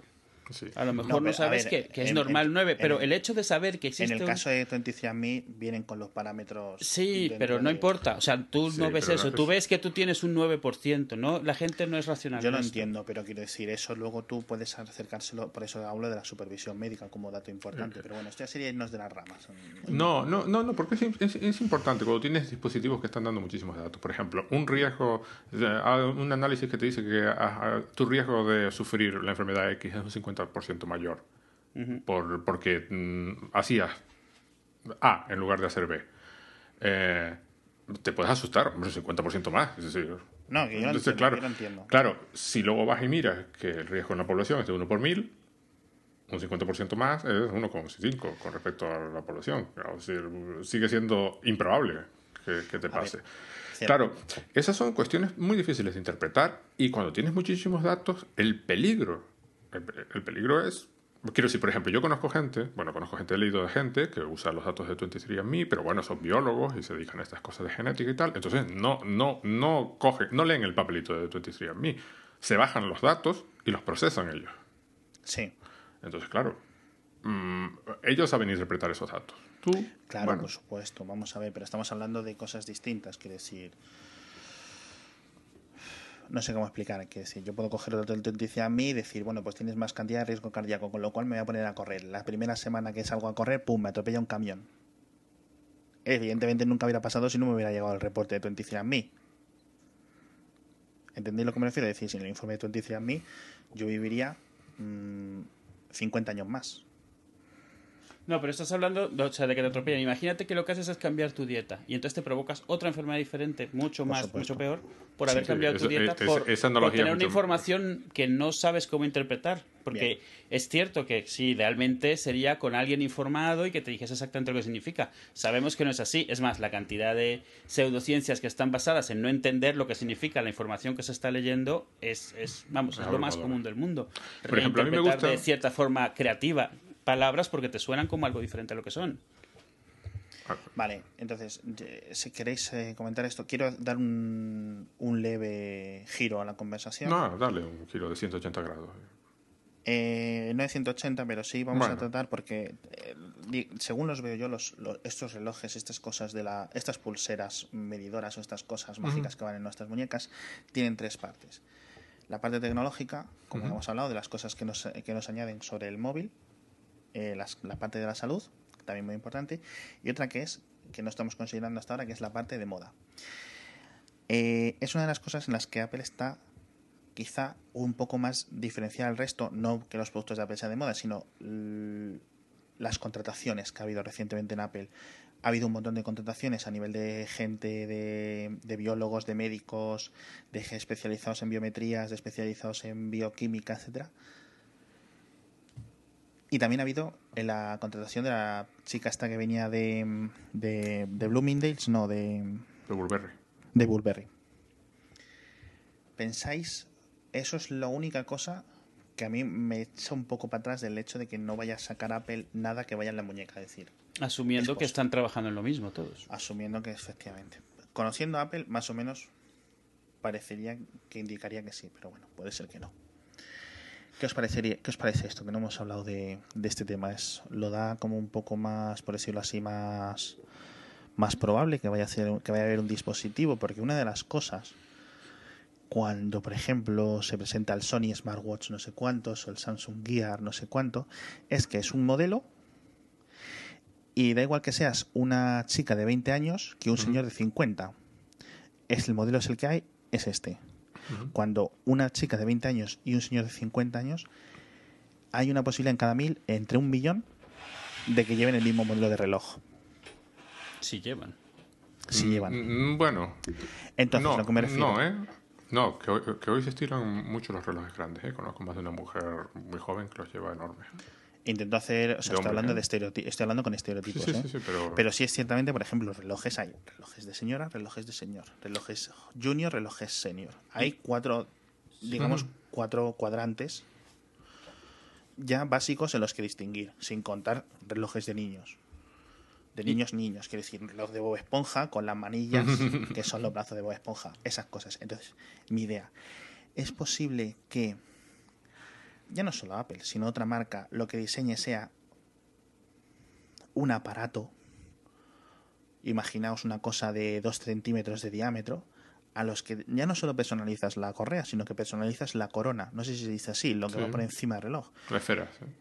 Sí. A lo mejor No, sabes ver, que, que es en- normal en- 9, en pero el- el hecho de saber que En existe el un- caso de 23andMe vienen con los parámetros... Sí, pero no de- importa. O sea, tú Sí, no ves eso. no Tú es- ves que tú tienes un 9%, ¿no? La gente no es racional. Yo en lo esto. entiendo, pero quiero decir, eso luego tú puedes acercárselo, por eso hablo de la supervisión médica como dato importante. Pero bueno, esto ya sería irnos de las ramas. No, no, no, no, porque es, es- es importante cuando tienes dispositivos que están dando muchísimos datos. Por ejemplo, un riesgo, hay un análisis que te dice que ah, ah, tu riesgo de sufrir la enfermedad X es un 50% mayor. por, porque mm, hacías A en lugar de hacer B. Eh, te puedes asustar, hombre, un 50% más. Es decir, No, que yo entonces, entiendo, claro, yo entiendo. Claro, si luego vas y miras que el riesgo en la población es de 1 por mil, un 50% más es 1,5 con respecto a la población. Es decir, sigue siendo improbable que, que te pase. Claro, esas son cuestiones muy difíciles de interpretar y cuando tienes muchísimos datos, el peligro, el, el peligro es... Quiero decir, por ejemplo, yo conozco gente, bueno, conozco gente, he leído de gente que usa los datos de 23andMe, pero bueno, son biólogos y se dedican a estas cosas de genética y tal. Entonces, no, no, no cogen, no leen el papelito de 23andMe. Se bajan los datos y los procesan ellos. Sí, Entonces, claro, mm, ellos saben interpretar esos datos. Tú, claro, bueno, por supuesto. Vamos a ver, pero estamos hablando de cosas distintas, quiero decir. No sé cómo explicar, quiero decir, yo puedo coger el dato del 23andMe y decir, bueno, pues tienes más cantidad de riesgo cardíaco, con lo cual me voy a poner a correr. La primera semana que salgo a correr, pum, me atropella un camión. Evidentemente nunca hubiera pasado si no me hubiera llegado el reporte de 23andMe. ¿Entendéis lo que me refiero? Es decir, sin el informe de 23andMe, yo viviría mm, 50 años más. No, pero estás hablando o sea, de que te atropellan. Imagínate que lo que haces es cambiar tu dieta y entonces te provocas otra enfermedad diferente, mucho más, supuesto. mucho peor, por haber Sí, cambiado tu dieta, es- por, esa por tener una información que no sabes cómo interpretar. Porque Bien. es cierto que sí, idealmente sería con alguien informado y que te dijese exactamente lo que significa. Sabemos que no es así. Es más, la cantidad de pseudociencias que están basadas en no entender lo que significa la información que se está leyendo es, es vamos, es lo más común del mundo. Por ejemplo, a mí me gusta- de cierta forma creativa palabras porque te suenan como algo diferente a lo que son. Vale, entonces, si queréis eh, comentar esto, quiero dar un, un leve giro a la conversación. No, dale un giro de 180 grados. Eh, no de 180, pero sí vamos a tratar porque, eh, según los veo yo, los, los- estos relojes, estas cosas de la, estas pulseras medidoras o estas cosas mágicas que van en nuestras muñecas, tienen tres partes. La parte tecnológica, como hemos hablado, de las cosas que nos, que nos añaden sobre el móvil, eh, las- la parte de la salud, también muy importante, y otra que es, que no estamos considerando hasta ahora, que es la parte de moda. Eh, es una de las cosas en las que Apple está quizá un poco más diferenciada al resto, no que los productos de Apple sean de moda, sino las contrataciones que ha habido recientemente en Apple. Ha habido un montón de contrataciones a nivel de gente, de, de biólogos, de médicos, de especializados en biometrías, de especializados en bioquímica, etcétera. Y también ha habido en la contratación de la chica esta que venía de, de, de Bloomingdale's, no, de, De Burberry. de Burberry. ¿Pensáis? Eso es la única cosa que a mí me echa un poco para atrás del hecho de que no vaya a sacar Apple nada que vaya en la muñeca. Es decir, Asumiendo Es que están trabajando en lo mismo todos. asumiendo que efectivamente. Conociendo a Apple, más o menos parecería que indicaría que sí, pero bueno, puede ser que no. ¿Qué os, parecería, ¿Qué os parece esto? Que no hemos hablado de, de este tema. Es, lo da como un poco más, por decirlo así, más, más probable que vaya, a ser, que vaya a haber un dispositivo, porque una de las cosas, cuando por ejemplo se presenta el Sony Smartwatch no sé cuántos o el Samsung Gear no sé cuánto, es que es un modelo y da igual que seas una chica de 20 años que un señor de 50. Es el modelo es el que hay, es este. Cuando una chica de 20 años y un señor de 50 años, hay una posibilidad en cada mil, entre un millón, de que lleven el mismo modelo de reloj. Si llevan. Si llevan. Mm, Bueno, Entonces, no, lo que me refiero. no, ¿eh? No, que hoy, que hoy se estiran mucho los relojes grandes, ¿eh? Conozco más de una mujer muy joven que los lleva enormes. Intento hacer. O sea, estoy hablando ¿eh? de estereotipos. Estoy hablando con estereotipos. Sí, sí, ¿eh? sí, pero- pero sí es ciertamente, por ejemplo, relojes hay relojes de señora, relojes de señor, relojes junior, relojes senior. Hay cuatro, digamos, cuatro cuadrantes ya básicos en los que distinguir, sin contar relojes de niños. De niños, niños, quiere decir, reloj de Bob Esponja con las manillas que son los brazos de Bob Esponja, esas cosas. Entonces, mi idea, ¿es posible que ya no solo Apple, sino otra marca, lo que diseñe sea un aparato, imaginaos una cosa de 2 centímetros de diámetro, a los que ya no solo personalizas la correa, sino que personalizas la corona, no sé si se dice así, lo que Sí. va por encima del reloj. ¿eh?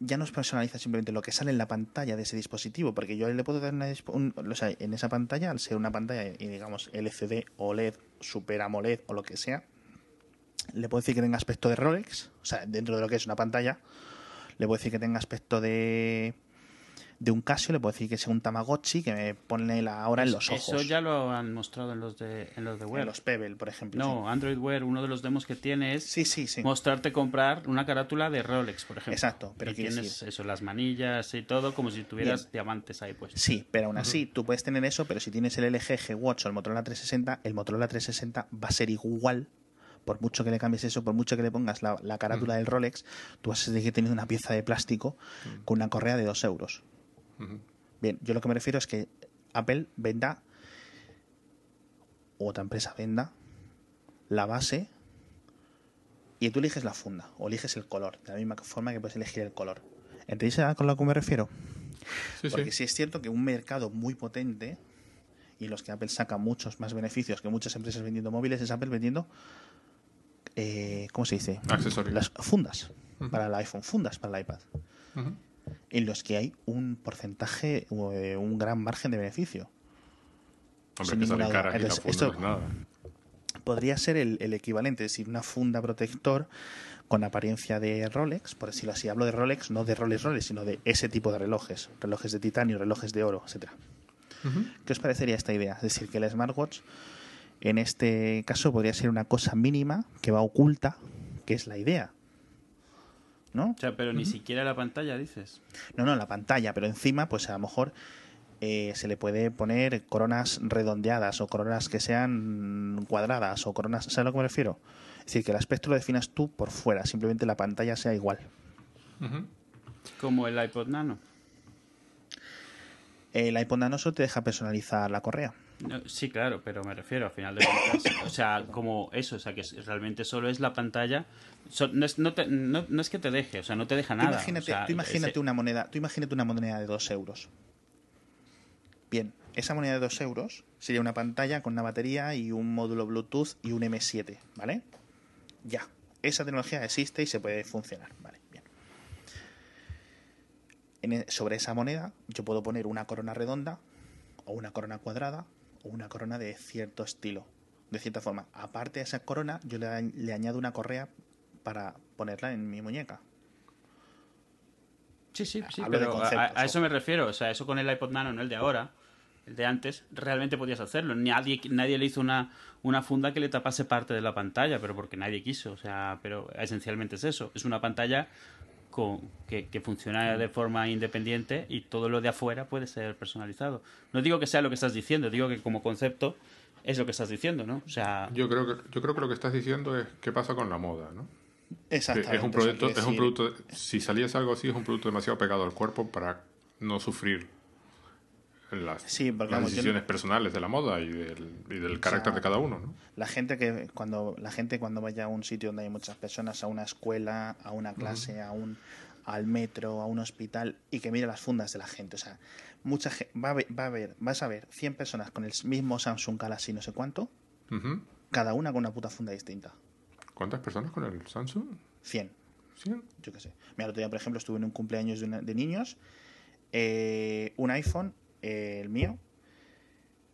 Ya no es personaliza simplemente lo que sale en la pantalla de ese dispositivo, porque yo le puedo dar una un- o sea, en esa pantalla, al ser una pantalla, y digamos LCD, OLED, Super AMOLED o lo que sea, le puedo decir que tenga aspecto de Rolex, o sea, dentro de lo que es una pantalla, le puedo decir que tenga aspecto de de un Casio, le puedo decir que sea un Tamagotchi que me pone la hora en los ojos. Eso ya lo han mostrado en los de, en los de en Wear. los Pebble, por ejemplo. No, Android Wear, uno de los demos que tiene es Sí, sí, sí. mostrarte comprar una carátula de Rolex, por ejemplo. Exacto, pero y tienes decir- eso, las manillas y todo, como si tuvieras Bien. diamantes ahí puestos. Sí, pero aún así tú puedes tener eso, pero si tienes el LG G-Watch o el Motorola 360, el Motorola 360 va a ser igual. Por mucho que le cambies eso, por mucho que le pongas la, la carátula del Rolex, tú vas a seguir teniendo una pieza de plástico con una correa de 2 euros. Ujú. Bien, yo lo que me refiero es que Apple venda, o otra empresa venda, la base y tú eliges la funda o eliges el color, de la misma forma que puedes elegir el color. ¿Entendéis a con lo que me refiero? Sí, Porque sí. sí es cierto que un mercado muy potente y los que Apple saca muchos más beneficios que muchas empresas vendiendo móviles es Apple vendiendo, eh, ¿cómo se dice? Accesorios. Las fundas para el iPhone, fundas para el iPad, en los que hay un porcentaje, o, eh, un gran margen de beneficio. Hombre, Sin que la funda esto- no es nada. podría ser el, el equivalente, es decir, una funda protector con apariencia de Rolex, por decirlo así. Hablo de Rolex, no de Rolex Rolex, sino de ese tipo de relojes, relojes de titanio, relojes de oro, etcétera. ¿Qué os parecería esta idea? Es decir, que el smartwatch en este caso podría ser una cosa mínima que va oculta, que es la idea. ¿No? O sea, pero ni siquiera la pantalla, dices. No, no, la pantalla, pero encima, pues a lo mejor eh, se le puede poner coronas redondeadas o coronas que sean cuadradas o coronas, ¿sabes a lo que me refiero? Es decir, que el aspecto lo definas tú por fuera, simplemente la pantalla sea igual. Como el iPod Nano. El iPod Nano solo te deja personalizar la correa. No, sí, claro, pero me refiero al final de cuentas. O sea, como eso, o sea, que realmente solo es la pantalla. So- no, es, no, te- no- no es que te deje, o sea, no te deja Tú nada. imagínate, o sea, tú imagínate ese- una moneda, tú imagínate una moneda de 2 euros. Bien, esa moneda de 2 euros sería una pantalla con una batería y un módulo Bluetooth y un M7, ¿vale? Ya, esa tecnología existe y se puede funcionar, ¿vale? Bien. En e- sobre esa moneda yo puedo poner una corona redonda o una corona cuadrada o una corona de cierto estilo, de cierta forma. Aparte de esa corona, yo le, le añado una correa para ponerla en mi muñeca. Sí, sí, sí, Hablo pero a- eso me refiero. O sea, eso con el iPod Nano, no el de ahora, el de antes, realmente podías hacerlo. Nadie, nadie le hizo una, una funda que le tapase parte de la pantalla, pero porque nadie quiso. O sea, pero esencialmente es eso. Es una pantalla con, que, que funciona de forma independiente y todo lo de afuera puede ser personalizado. No digo que sea lo que estás diciendo, digo que como concepto es lo que estás diciendo, ¿no? O sea, Yo creo que yo creo que lo que estás diciendo es qué pasa con la moda, ¿no? Exactamente. es un producto, es un producto, si saliese algo así es un producto demasiado pegado al cuerpo para no sufrir las, Sí, porque, las vamos, decisiones personales de la moda y del, y del carácter de cada uno, ¿no? La gente que cuando la gente cuando vaya a un sitio donde hay muchas personas, a una escuela, a una clase, a un al metro, a un hospital y que mire las fundas de la gente, o sea, mucha gente va a ver, va a ver, vas a ver 100 personas con el mismo Samsung Galaxy no sé cuánto, cada una con una puta funda distinta. ¿Cuántas personas con el Samsung? 100, ¿Cien? yo qué sé. Mira, el otro día, por ejemplo, estuve en un cumpleaños de, una- de niños, eh, un iPhone, eh, el mío,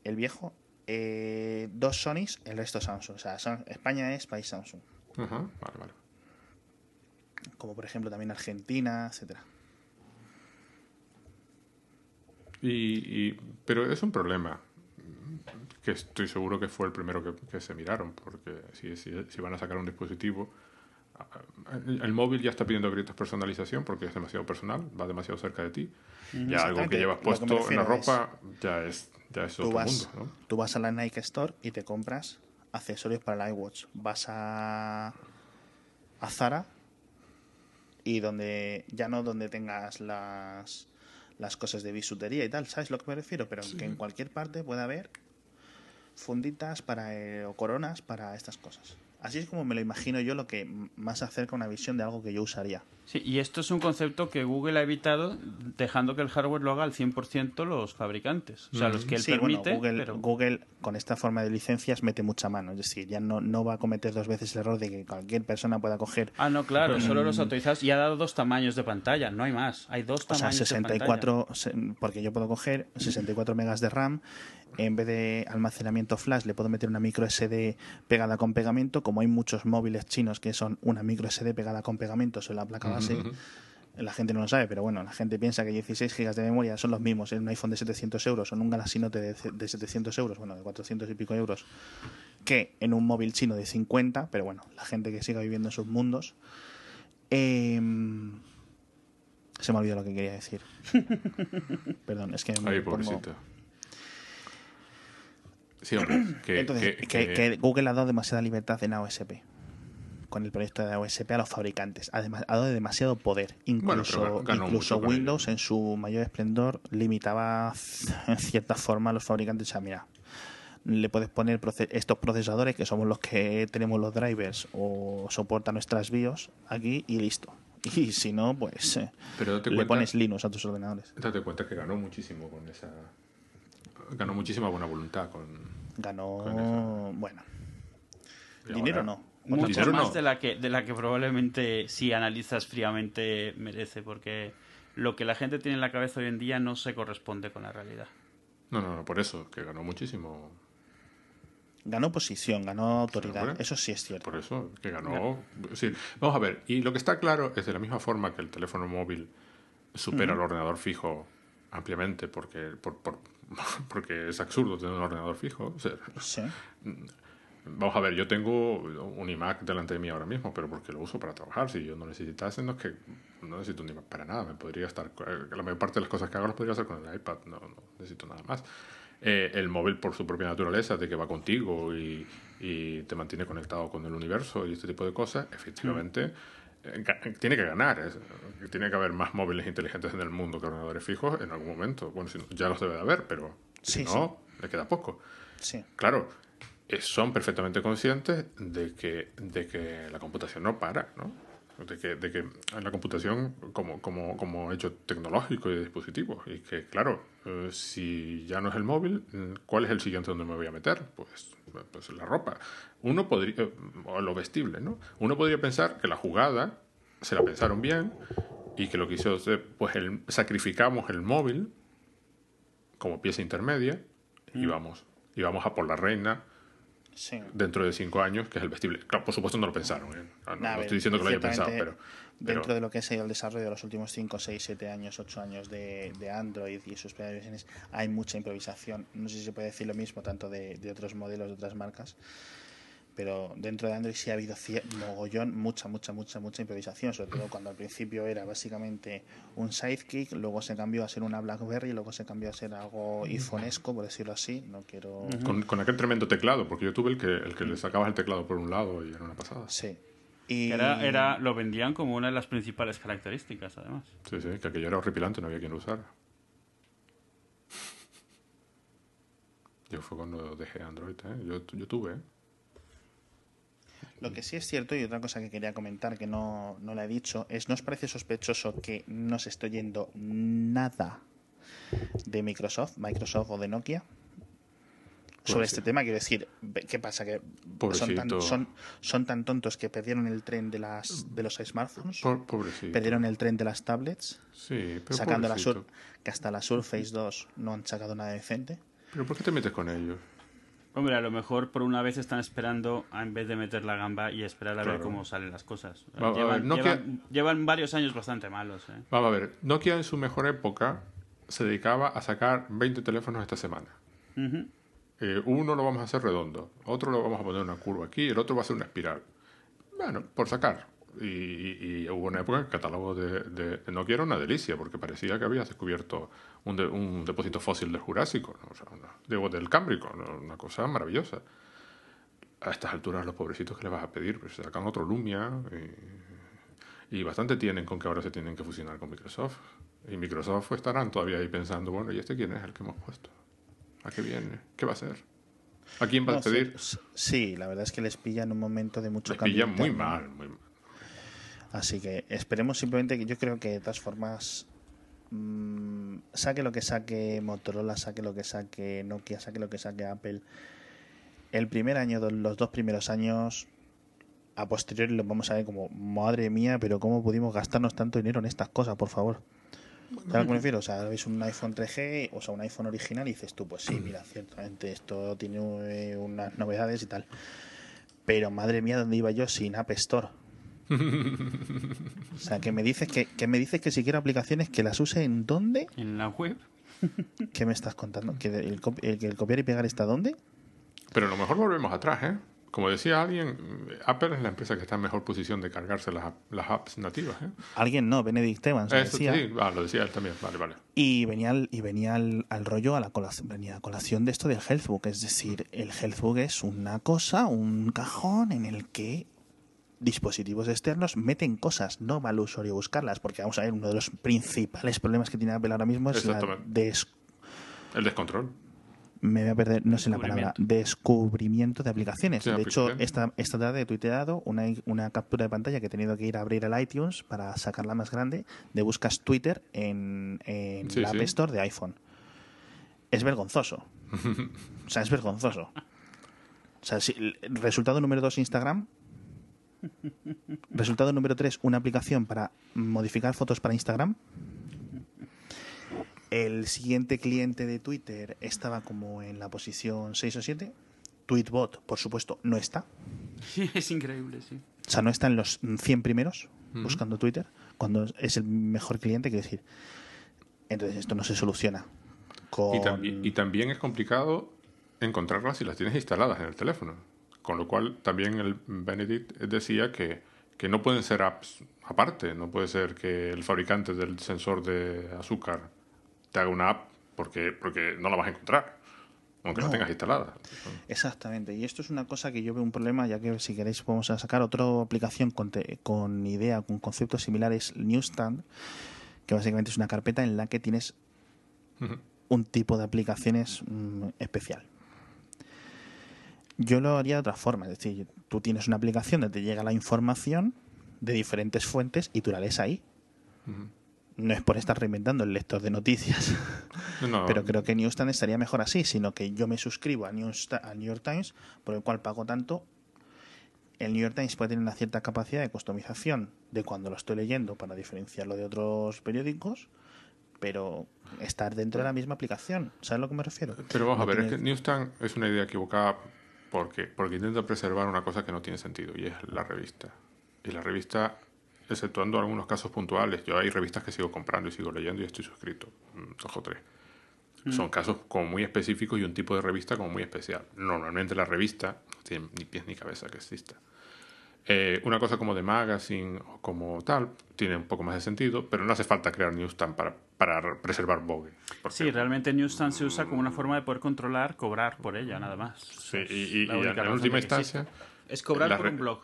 el viejo, eh, dos Sonys, el resto Samsung. O sea, España es país Samsung. Vale, vale. como por ejemplo también Argentina, etcétera. Y, y- pero es un problema que estoy seguro que fue el primero que, que se miraron, porque si, si, si van a sacar un dispositivo, el, el móvil ya está pidiendo gritos personalización porque es demasiado personal, va demasiado cerca de ti. Ya algo que llevas que puesto en la ropa ya es, ya es Tú otro vas, mundo, ¿no? tú vas a la Nike Store y te compras accesorios para el iWatch. Vas a, a Zara y donde ya no donde tengas las las cosas de bisutería y tal, ¿sabes lo que me refiero? Pero que en cualquier parte puede haber funditas para eh, o coronas para estas cosas. Así es como me lo imagino yo lo que más acerca una visión de algo que yo usaría. Sí, y esto es un concepto que Google ha evitado dejando que el hardware lo haga al 100% los fabricantes. O sea, los que él Sí, bueno, permite. Google, pero- Google con esta forma de licencias mete mucha mano. Es decir, ya no, no va a cometer dos veces el error de que cualquier persona pueda coger Ah, no, claro, solo los autorizados. Y ha dado dos tamaños de pantalla, no hay más. Hay dos o sea, tamaños de 64, se- porque yo puedo coger 64 megas de RAM, en vez de almacenamiento flash le puedo meter una micro SD pegada con pegamento, como hay muchos móviles chinos que son una micro SD pegada con pegamento sobre la placa base. La gente no lo sabe, pero bueno, la gente piensa que 16 gigas de memoria son los mismos en un iPhone de 700 euros o en un Galaxy Note de, de 700 euros, bueno, de 400 y pico euros, que en un móvil chino de 50, pero bueno, la gente que siga viviendo en sus mundos. Em, se me ha olvidado lo que quería decir. Perdón, es que me Ay, pongo- pobrecito. Sí, hombre, que, Entonces, que- que, que- que Google ha dado demasiada libertad en AOSP. Con el proyecto de AOSP a los fabricantes. Además, ha dado demasiado poder. Incluso, incluso Windows, en su mayor esplendor, limitaba en cierta forma a los fabricantes. O sea, mira, le puedes poner estos procesadores, que somos los que tenemos los drivers o soportan nuestras BIOS aquí y listo. Y si no, pues eh, pero le cuenta, pones Linux a tus ordenadores. date cuenta que ganó muchísimo con esa... Ganó muchísima buena voluntad con... Ganó, Con bueno, dinero ahora- no. Mucho más de la que de la que probablemente si analizas fríamente merece porque lo que la gente tiene en la cabeza hoy en día no se corresponde con la realidad. No, no, no, por eso, que ganó muchísimo. Ganó posición, ganó autoridad. Eso sí es cierto. Por eso, que ganó. Sí. Vamos a ver, y lo que está claro es de la misma forma que el teléfono móvil supera al ordenador fijo ampliamente, porque, por, por- porque es absurdo tener un ordenador fijo. o sea, Sí. Vamos a ver, yo tengo un iMac delante de mí ahora mismo, pero porque lo uso para trabajar. Si yo no necesitase, no es que no necesito un iMac para nada. Me podría estar. La mayor parte de las cosas que hago las podría hacer con el iPad, no, no necesito nada más. Eh, el móvil, por su propia naturaleza, de que va contigo y, y te mantiene conectado con el universo y este tipo de cosas, efectivamente. eh, Tiene que ganar. es- tiene que haber más móviles inteligentes en el mundo que ordenadores fijos en algún momento. Bueno, si no, ya los debe de haber, pero si Sí, no, le queda poco. Sí. Claro, eh, son perfectamente conscientes de que, de que la computación no para, ¿no? De que, de que la computación como, como, como hecho tecnológico y de dispositivos. Y que, claro, eh, si ya no es el móvil, mm, ¿cuál es el siguiente donde me voy a meter? Pues, pues la ropa. Uno podría, eh, o lo vestible, ¿no? Uno podría pensar que la jugada se la pensaron bien y que lo que hizo, pues el, sacrificamos el móvil como pieza intermedia y vamos, y vamos a por la reina Sí. dentro de cinco años, que es el vestible. Claro, por supuesto no lo pensaron. ¿eh? Ah, no, Nah, no ver, estoy diciendo que lo hayan pensado, pero... pero- Dentro de lo que ha sido el desarrollo de los últimos 5, 6, 7 años, 8 años de, de Android y sus primeras versiones, hay mucha improvisación. No sé si se puede decir lo mismo tanto de, de otros modelos, de otras marcas, pero dentro de Android sí ha habido mogollón, mucha, mucha, mucha, mucha improvisación, sobre todo cuando al principio era básicamente un sidekick, luego se cambió a ser una BlackBerry, luego se cambió a ser algo iPhonesco, por decirlo así. No quiero. con, con aquel tremendo teclado, porque yo tuve el que, el que le sacabas el teclado por un lado y era una pasada. Sí. Y... Era, era, lo vendían como una de las principales características, además. Sí, sí, que aquello era horripilante, no había quien lo usara. Yo fue cuando dejé Android, ¿eh? Yo, yo tuve, ¿eh? Lo que sí es cierto, y otra cosa que quería comentar que no, no la he dicho, es, ¿no os parece sospechoso que no se esté oyendo nada de Microsoft, Microsoft o de Nokia? Sobre Pues este sí. tema, quiero decir, ¿qué pasa? ¿Que son tan, son, son tan tontos que perdieron el tren de, las, de los smartphones? Pobrecito. ¿Perdieron el tren de las tablets? Sí, pero Sacando la. Sur, que hasta la Surface 2 no han sacado nada decente. ¿Pero por qué te metes con ellos? Hombre, a lo mejor por una vez están esperando a, en vez de meter la gamba y esperar a ver cómo salen las cosas. Va- llevan, ver, Nokia- llevan- llevan varios años bastante malos. ¿eh? Vamos a ver, Nokia en su mejor época se dedicaba a sacar 20 teléfonos esta semana. Eh, uno lo vamos a hacer redondo, otro lo vamos a poner una curva aquí, el otro va a ser una espiral. Bueno, por sacar. Y, y- y hubo una época en que el catálogo de, de- de Nokia era una delicia, porque parecía que habías descubierto un, de- un depósito fósil del Jurásico, ¿no? O sea, una- digo, del Cámbrico, ¿no? una cosa maravillosa. A estas alturas, los pobrecitos que les vas a pedir, pues sacan otro Lumia y, y bastante tienen con que ahora se tienen que fusionar con Microsoft. Y Microsoft estarán todavía ahí pensando, bueno, ¿y este quién es el que hemos puesto? ¿A qué viene? ¿Qué va a hacer? ¿A quién va No, a pedir? sí, sí, la verdad es que les pilla en un momento de mucho Les cambio pilla muy mal, muy mal. Así que esperemos simplemente que yo creo que de todas formas mm, saque lo que saque Motorola, saque lo que saque Nokia, saque lo que saque Apple. El primer año, los dos primeros años, a posteriori los vamos a ver como, madre mía, pero ¿cómo pudimos gastarnos tanto dinero en estas cosas, por favor? ¿Sabes a me refiero? O sea, veis un iPhone 3G, o sea, un iPhone original y dices tú, pues sí, mira, ciertamente esto tiene eh, unas novedades y tal. Pero madre mía, ¿dónde iba yo sin App Store? O sea, que me dices que, que me dices que si quiero aplicaciones que las use en dónde? En la web. ¿Qué me estás contando? ¿Que el, copiar y pegar está dónde? Pero a lo mejor volvemos atrás, ¿eh? Como decía alguien, Apple es la empresa que está en mejor posición de cargarse las, las apps nativas, ¿eh? Alguien no, Benedict Evans lo Eso decía. sí, ah, lo decía él también, vale, vale. Y venía, al, y venía al, al rollo, a la colación, venía a colación de esto del Healthbook. Es decir, el Healthbook es una cosa, un cajón en el que dispositivos externos meten cosas, no va al usuario buscarlas, porque vamos a ver, uno de los principales problemas que tiene Apple ahora mismo es la Exactamente. des- El descontrol. me voy a perder, no sé la palabra, descubrimiento de aplicaciones. Sí, de hecho, esta, esta tarde he tuiteado una, una captura de pantalla que he tenido que ir a abrir el iTunes para sacarla más grande, de buscas Twitter en, en Sí, la App sí. Store de iPhone. Es vergonzoso. o sea, es vergonzoso. O sea, si- el resultado número dos, Instagram. Resultado número 3, una aplicación para modificar fotos para Instagram. El siguiente cliente de Twitter estaba como en la posición 6 o 7. Tweetbot, por supuesto, no está. es increíble, sí. O sea, no está en los 100 primeros buscando Twitter, cuando es el mejor cliente, quiero decir. Entonces esto no se soluciona. Con... Y, también, y también es complicado encontrarlas si las tienes instaladas en el teléfono. Con lo cual también el Benedict decía que, que no pueden ser apps aparte. No puede ser que el fabricante del sensor de azúcar te haga una app porque, porque no la vas a encontrar. Aunque No. la tengas instalada. Exactamente, y esto es una cosa que yo veo un problema, ya que si queréis podemos a sacar otra aplicación con, te- con idea, con conceptos similares, Newsstand, que básicamente es una carpeta en la que tienes un tipo de aplicaciones mm, especial. Yo lo haría de otra forma, es decir, tú tienes una aplicación donde te llega la información de diferentes fuentes y tú la lees ahí. No es por estar reinventando el lector de noticias. No, Pero creo que Newsstand estaría mejor así, sino que yo me suscribo a, Newsta- a New York Times, por el cual pago tanto. El New York Times puede tener una cierta capacidad de customización de cuando lo estoy leyendo para diferenciarlo de otros periódicos, pero estar dentro de la misma aplicación. ¿Sabes a lo que me refiero? Pero vamos a No ver, es que Newsstand es una idea equivocada porque, porque intenta preservar una cosa que no tiene sentido y es la revista. Y la revista, exceptuando algunos casos puntuales, yo hay revistas que sigo comprando y sigo leyendo y estoy suscrito, mm, dos o tres. Son casos como muy específicos y un tipo de revista como muy especial. Normalmente la revista no tiene ni pies ni cabeza que exista. Eh, una cosa como de magazine o como tal tiene un poco más de sentido, pero no hace falta crear Newsstand para, para preservar Vogue. porque- Sí, realmente Newsstand se usa como una forma de poder controlar, cobrar por ella, nada más. Sí, y, y- y en última instancia, Es cobrar por re- un blog.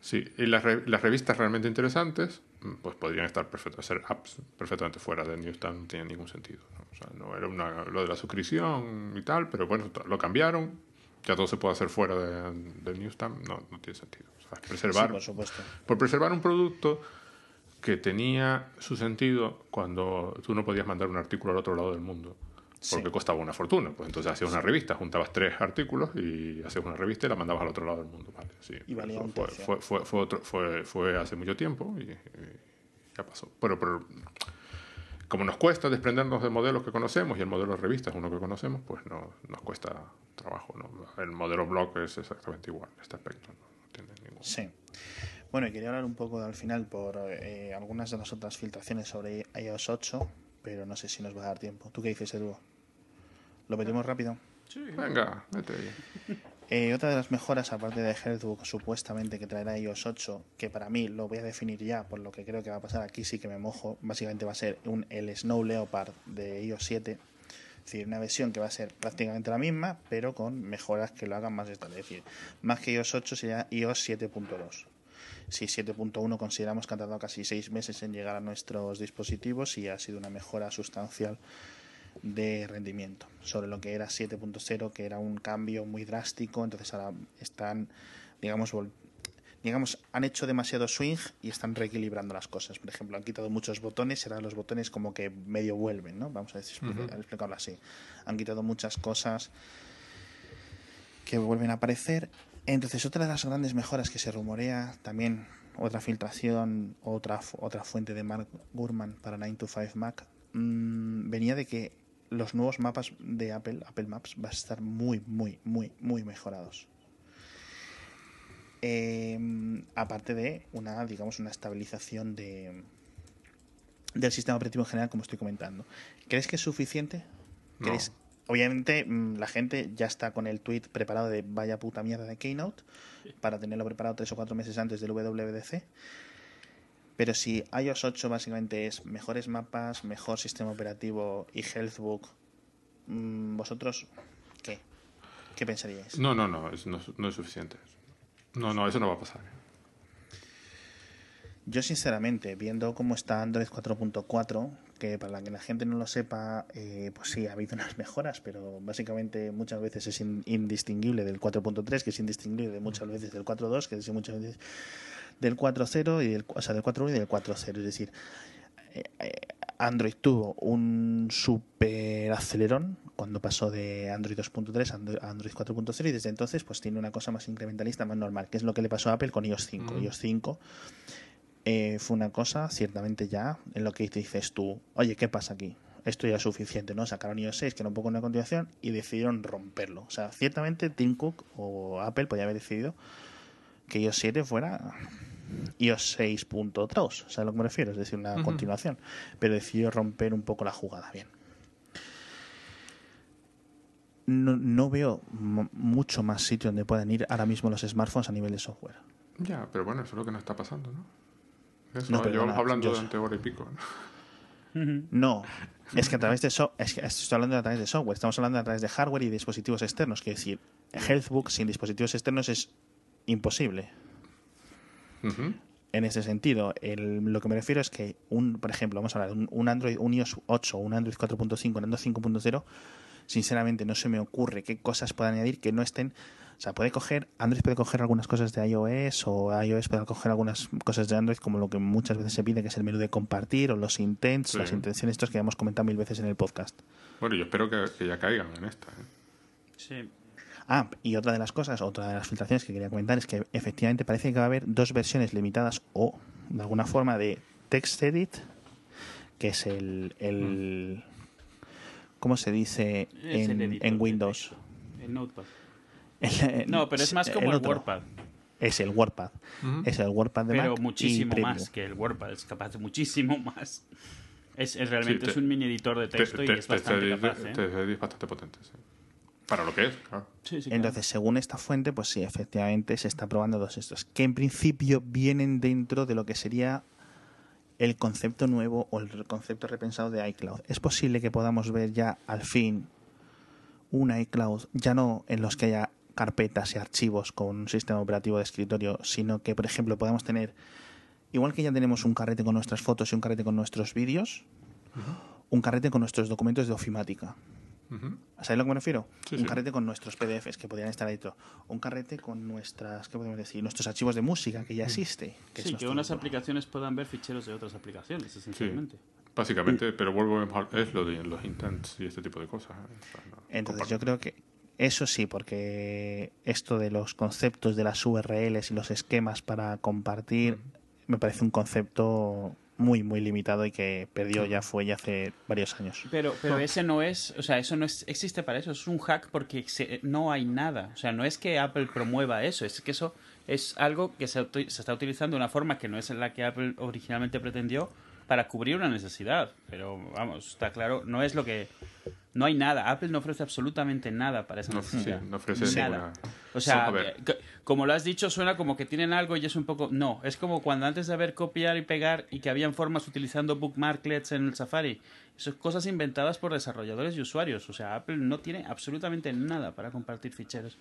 sí, y las, re- las revistas realmente interesantes, mm, pues podrían estar perfectas, ser apps perfectamente fuera de Newsstand, no tenía ningún sentido. ¿no? O sea, no era una, lo de la suscripción y tal, pero bueno, lo cambiaron, ya todo se puede hacer fuera de, de Newsstand, no, no tiene sentido. O sea, preservar, Sí, por supuesto. por preservar un producto que tenía su sentido cuando tú no podías mandar un artículo al otro lado del mundo. Porque Sí. costaba una fortuna. Pues entonces hacías una revista, juntabas tres artículos y hacías una revista y la mandabas al otro lado del mundo. Vale, sí. Y valía fue, un fue, tercio. fue, fue, fue otro- fue- fue hace mucho tiempo y, y ya pasó. Pero, pero como nos cuesta desprendernos de modelos que conocemos y el modelo de revista es uno que conocemos, pues no, nos cuesta trabajo. ¿no? El modelo blog es exactamente igual en este aspecto. No, No tiene ningún... Sí. Bueno, y quería hablar un poco al final por eh, algunas de las otras filtraciones sobre iOS 8, pero no sé si nos va a dar tiempo. ¿Tú qué dices, Edu? ¿Lo metemos rápido? Venga, vete ahí. Eh, otra de las mejoras, aparte de Healthbook, supuestamente que traerá iOS 8, que para mí lo voy a definir ya, por lo que creo que va a pasar aquí, sí que me mojo. Básicamente va a ser un, el Snow Leopard de iOS 7. Es decir, una versión que va a ser prácticamente la misma, pero con mejoras que lo hagan más estable. Es decir, más que iOS 8 sería iOS 7.2. Si 7.1 consideramos que ha tardado casi seis meses en llegar a nuestros dispositivos y ha sido una mejora sustancial de rendimiento. Sobre lo que era 7.0 que era un cambio muy drástico entonces ahora están digamos digamos han hecho demasiado swing y están reequilibrando las cosas. Por ejemplo han quitado muchos botones y ahora los botones como que medio vuelven no vamos a explicarlo así. Han quitado muchas cosas que vuelven a aparecer entonces otra de las grandes mejoras que se rumorea también otra filtración otra otra fuente de Mark Gurman para 9 to 5 Mac mm, venía de que los nuevos mapas de Apple, Apple Maps, van a estar muy, muy, muy, muy mejorados. Eh, aparte de una, digamos, una estabilización de del sistema operativo en general, como estoy comentando. ¿Crees que es suficiente? No. ¿Crees- Obviamente mm, la gente ya está con el tweet preparado de vaya puta mierda de Keynote para tenerlo preparado tres o cuatro meses antes del WWDC. Pero si iOS 8 básicamente es mejores mapas, mejor sistema operativo y Healthbook, mm, ¿vosotros qué? ¿Qué pensaríais? No, no, no, es, no, es- no es suficiente. No, no, eso no va a pasar. Yo sinceramente, viendo cómo está Android 4.4, que para que la gente no lo sepa, eh, pues sí, ha habido unas mejoras, pero básicamente muchas veces es in- indistinguible del 4.3, que es indistinguible de muchas veces del 4.2, que es muchas veces del 4.0 y del, o sea, del 4.1 y del 4.0. Es decir, eh, eh, Android tuvo un super acelerón cuando pasó de Android 2.3 a Andro- a Android 4.0 y desde entonces pues tiene una cosa más incrementalista, más normal, que es lo que le pasó a Apple con iOS 5. Mm. iOS 5 eh, fue una cosa ciertamente ya en lo que te dices tú, oye, ¿qué pasa aquí? esto ya es suficiente, ¿no? Sacaron iOS 6, que era un poco una continuación, y decidieron romperlo. O sea, ciertamente Tim Cook o Apple podía haber decidido que iOS 7 fuera iOS 6.2, ¿sabes a lo que me refiero? Es decir, una continuación. Pero decidió romper un poco la jugada, bien. No, no veo mucho más sitio donde puedan ir ahora mismo los smartphones a nivel de software. Ya, pero bueno, eso es lo que nos está pasando, ¿no? Eso, No, pero llevamos hablando yo- durante hora y pico. ¿no? No, es que a través de so es que estoy hablando a través de software, estamos hablando a través de hardware y dispositivos externos. Quiero decir, Healthbook sin dispositivos externos es imposible. En ese sentido, el- lo que me refiero es que, un, por ejemplo, vamos a hablar, un, un Android, un iOS 8, un Android 4.5, un Android 5.0, sinceramente no se me ocurre qué cosas puedan añadir que no estén. O sea, puede coger, Android puede coger algunas cosas de iOS o iOS puede coger algunas cosas de Android, como lo que muchas veces se pide, que es el menú de compartir o los intents, Sí. las intenciones, estos que hemos comentado mil veces en el podcast. Bueno, yo espero que, que ya caigan en esta. ¿eh? Sí. Ah, y otra de las cosas, otra de las filtraciones que quería comentar es que efectivamente parece que va a haber dos versiones limitadas o de alguna forma de TextEdit, que es el, el ¿cómo se dice Es en, en Windows? El Notepad. El- No, pero es más como el. WordPad. Es el WordPad. Es el WordPad de Pero Mac y muchísimo más que el WordPad. Es capaz de muchísimo más. Es, es realmente Sí, te- es un mini editor de Te- texto y te- es bastante te- capaz. ¿eh? bastante potente, sí. Para lo que es, claro. Sí, sí, claro. Entonces, según esta fuente, pues sí, efectivamente se está probando dos estos, que en principio vienen dentro de lo que sería el concepto nuevo o el concepto repensado de iCloud. Es posible que podamos ver ya al fin un iCloud, ya no en los que haya carpetas y archivos con un sistema operativo de escritorio, sino que, por ejemplo, podamos tener, igual que ya tenemos un carrete con nuestras fotos y un carrete con nuestros vídeos, un carrete con nuestros documentos de ofimática. ¿Sabéis a lo que me refiero? Sí, un sí. carrete con nuestros PDFs que podrían estar dentro. Un carrete con nuestras, ¿qué podemos decir? Nuestros archivos de música que ya existe. Que es Sí, que unas aplicaciones puedan ver ficheros de otras aplicaciones, esencialmente. Básicamente, pero vuelvo a es lo de los intents y este tipo de cosas. ¿eh? O sea, no, Entonces yo creo que eso sí, porque esto de los conceptos de las URLs y los esquemas para compartir me parece un concepto muy, muy limitado y que perdió ya fue ya hace varios años. Pero, pero ese no es, o sea, eso no es, existe para eso, es un hack porque se- no hay nada. O sea, no es que Apple promueva eso, es que eso es algo que se, se está utilizando de una forma que no es la que Apple originalmente pretendió para cubrir una necesidad. Pero vamos, está claro, no es lo que... No hay nada, Apple no ofrece absolutamente nada para esa No, sí, necesidad. no ofrece nada. ninguna- O sea, eh, co- como lo has dicho, suena como que tienen algo y es un poco... No, es como cuando antes de haber copiar y pegar y que habían formas utilizando bookmarklets en el Safari. Son cosas inventadas por desarrolladores y usuarios. O sea, Apple no tiene absolutamente nada para compartir ficheros.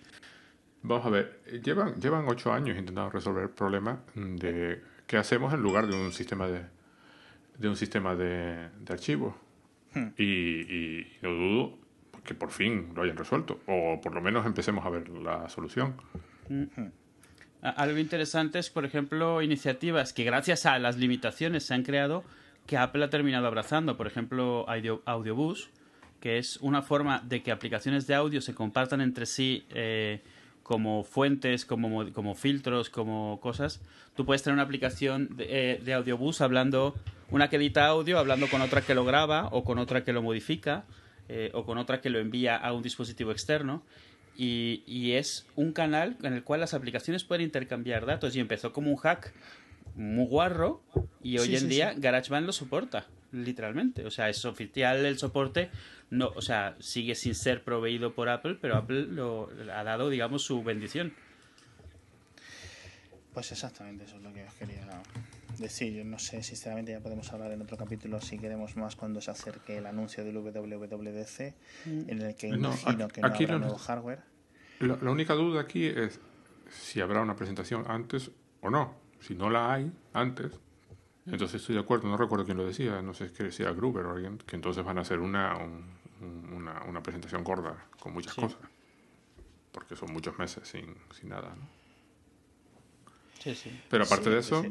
Vamos a ver, llevan, llevan ocho años intentando resolver el problema de qué hacemos en lugar de un sistema de, de un sistema de, de archivos. Y, y no dudo que por fin lo hayan resuelto. O por lo menos empecemos a ver la solución. A- Algo interesante es, por ejemplo, iniciativas que gracias a las limitaciones se han creado que Apple ha terminado abrazando. Por ejemplo, Audio, Audiobus, que es una forma de que aplicaciones de audio se compartan entre sí eh, como fuentes, como, mo- como filtros, como cosas. Tú puedes tener una aplicación de, eh, de Audiobus hablando, una que edita audio, hablando con otra que lo graba o con otra que lo modifica eh, o con otra que lo envía a un dispositivo externo. Y, y es un canal en el cual las aplicaciones pueden intercambiar datos y empezó como un hack muy guarro y hoy Sí, en sí, día GarageBand lo soporta literalmente o sea es oficial el soporte no o sea sigue sin ser proveído por Apple pero Apple lo ha dado digamos su bendición Pues exactamente eso es lo que os quería decir. Yo no sé, sinceramente ya podemos hablar en otro capítulo si queremos más cuando se acerque el anuncio del WWDC, en el que No, imagino aquí- que no aquí habrá nuevo hardware. La, la única duda aquí es si habrá una presentación antes o no. Si no la hay antes, entonces estoy de acuerdo. No recuerdo quién lo decía, no sé si era Gruber o alguien, que entonces van a hacer una, un- un- una, una presentación gorda con muchas Sí. cosas. Porque son muchos meses sin, sin nada. ¿no? sí sí Pero aparte de eso,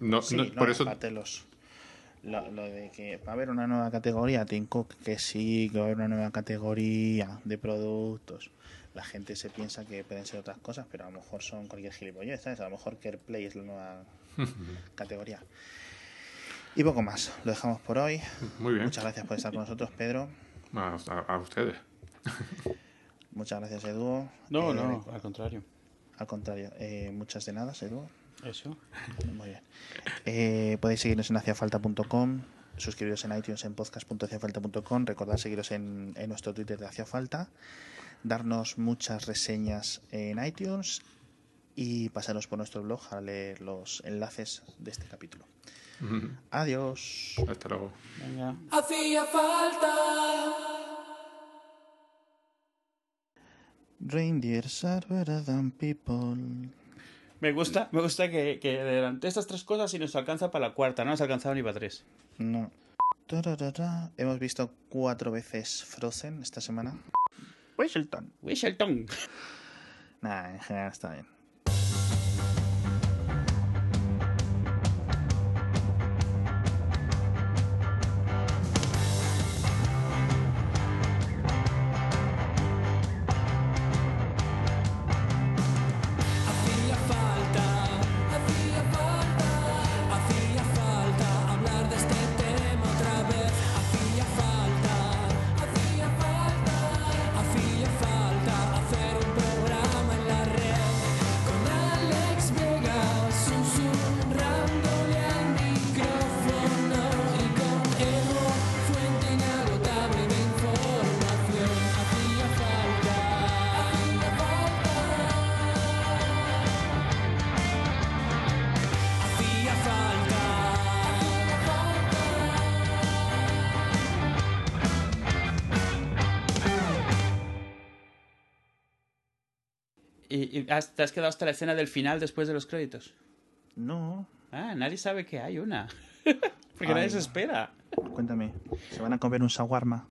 no, no- no, por eso los, lo, lo de que va a haber una nueva categoría, Cook, que sí, que va a haber una nueva categoría de productos. La gente se piensa que pueden ser otras cosas, pero a lo mejor son cualquier gilipollez, ¿sabes? A lo mejor CarePlay es la nueva categoría. Y poco más. Lo dejamos por hoy. Muy bien. Muchas gracias por estar con nosotros, Pedro. A, a- a ustedes. Muchas gracias, Edu. No, Eh, no, al contrario. Al contrario, eh, muchas de nada, Edu. Eso. Muy bien. Eh, podéis seguirnos en haciafalta.com, suscribiros en iTunes en podcast.haciafalta.com, recordad seguiros en, en nuestro Twitter de Hacia Falta, darnos muchas reseñas en iTunes y pasaros por nuestro blog a leer los enlaces de este capítulo. Adiós. Hasta luego. Venga. Hacía falta. Reindeers are better than people. Me gusta, me gusta que, que delante estas tres cosas y nos alcanza para la cuarta, no nos ha alcanzado ni para tres. No. Tararara. Hemos visto cuatro veces Frozen esta semana. Whistleton. Wishleton. Nada, en general está bien. Has- te has quedado hasta la escena del final después de los créditos? No, Ah, nadie sabe que hay una. Porque Ay, nadie se espera. cuéntame. ¿Se van a comer un shawarma?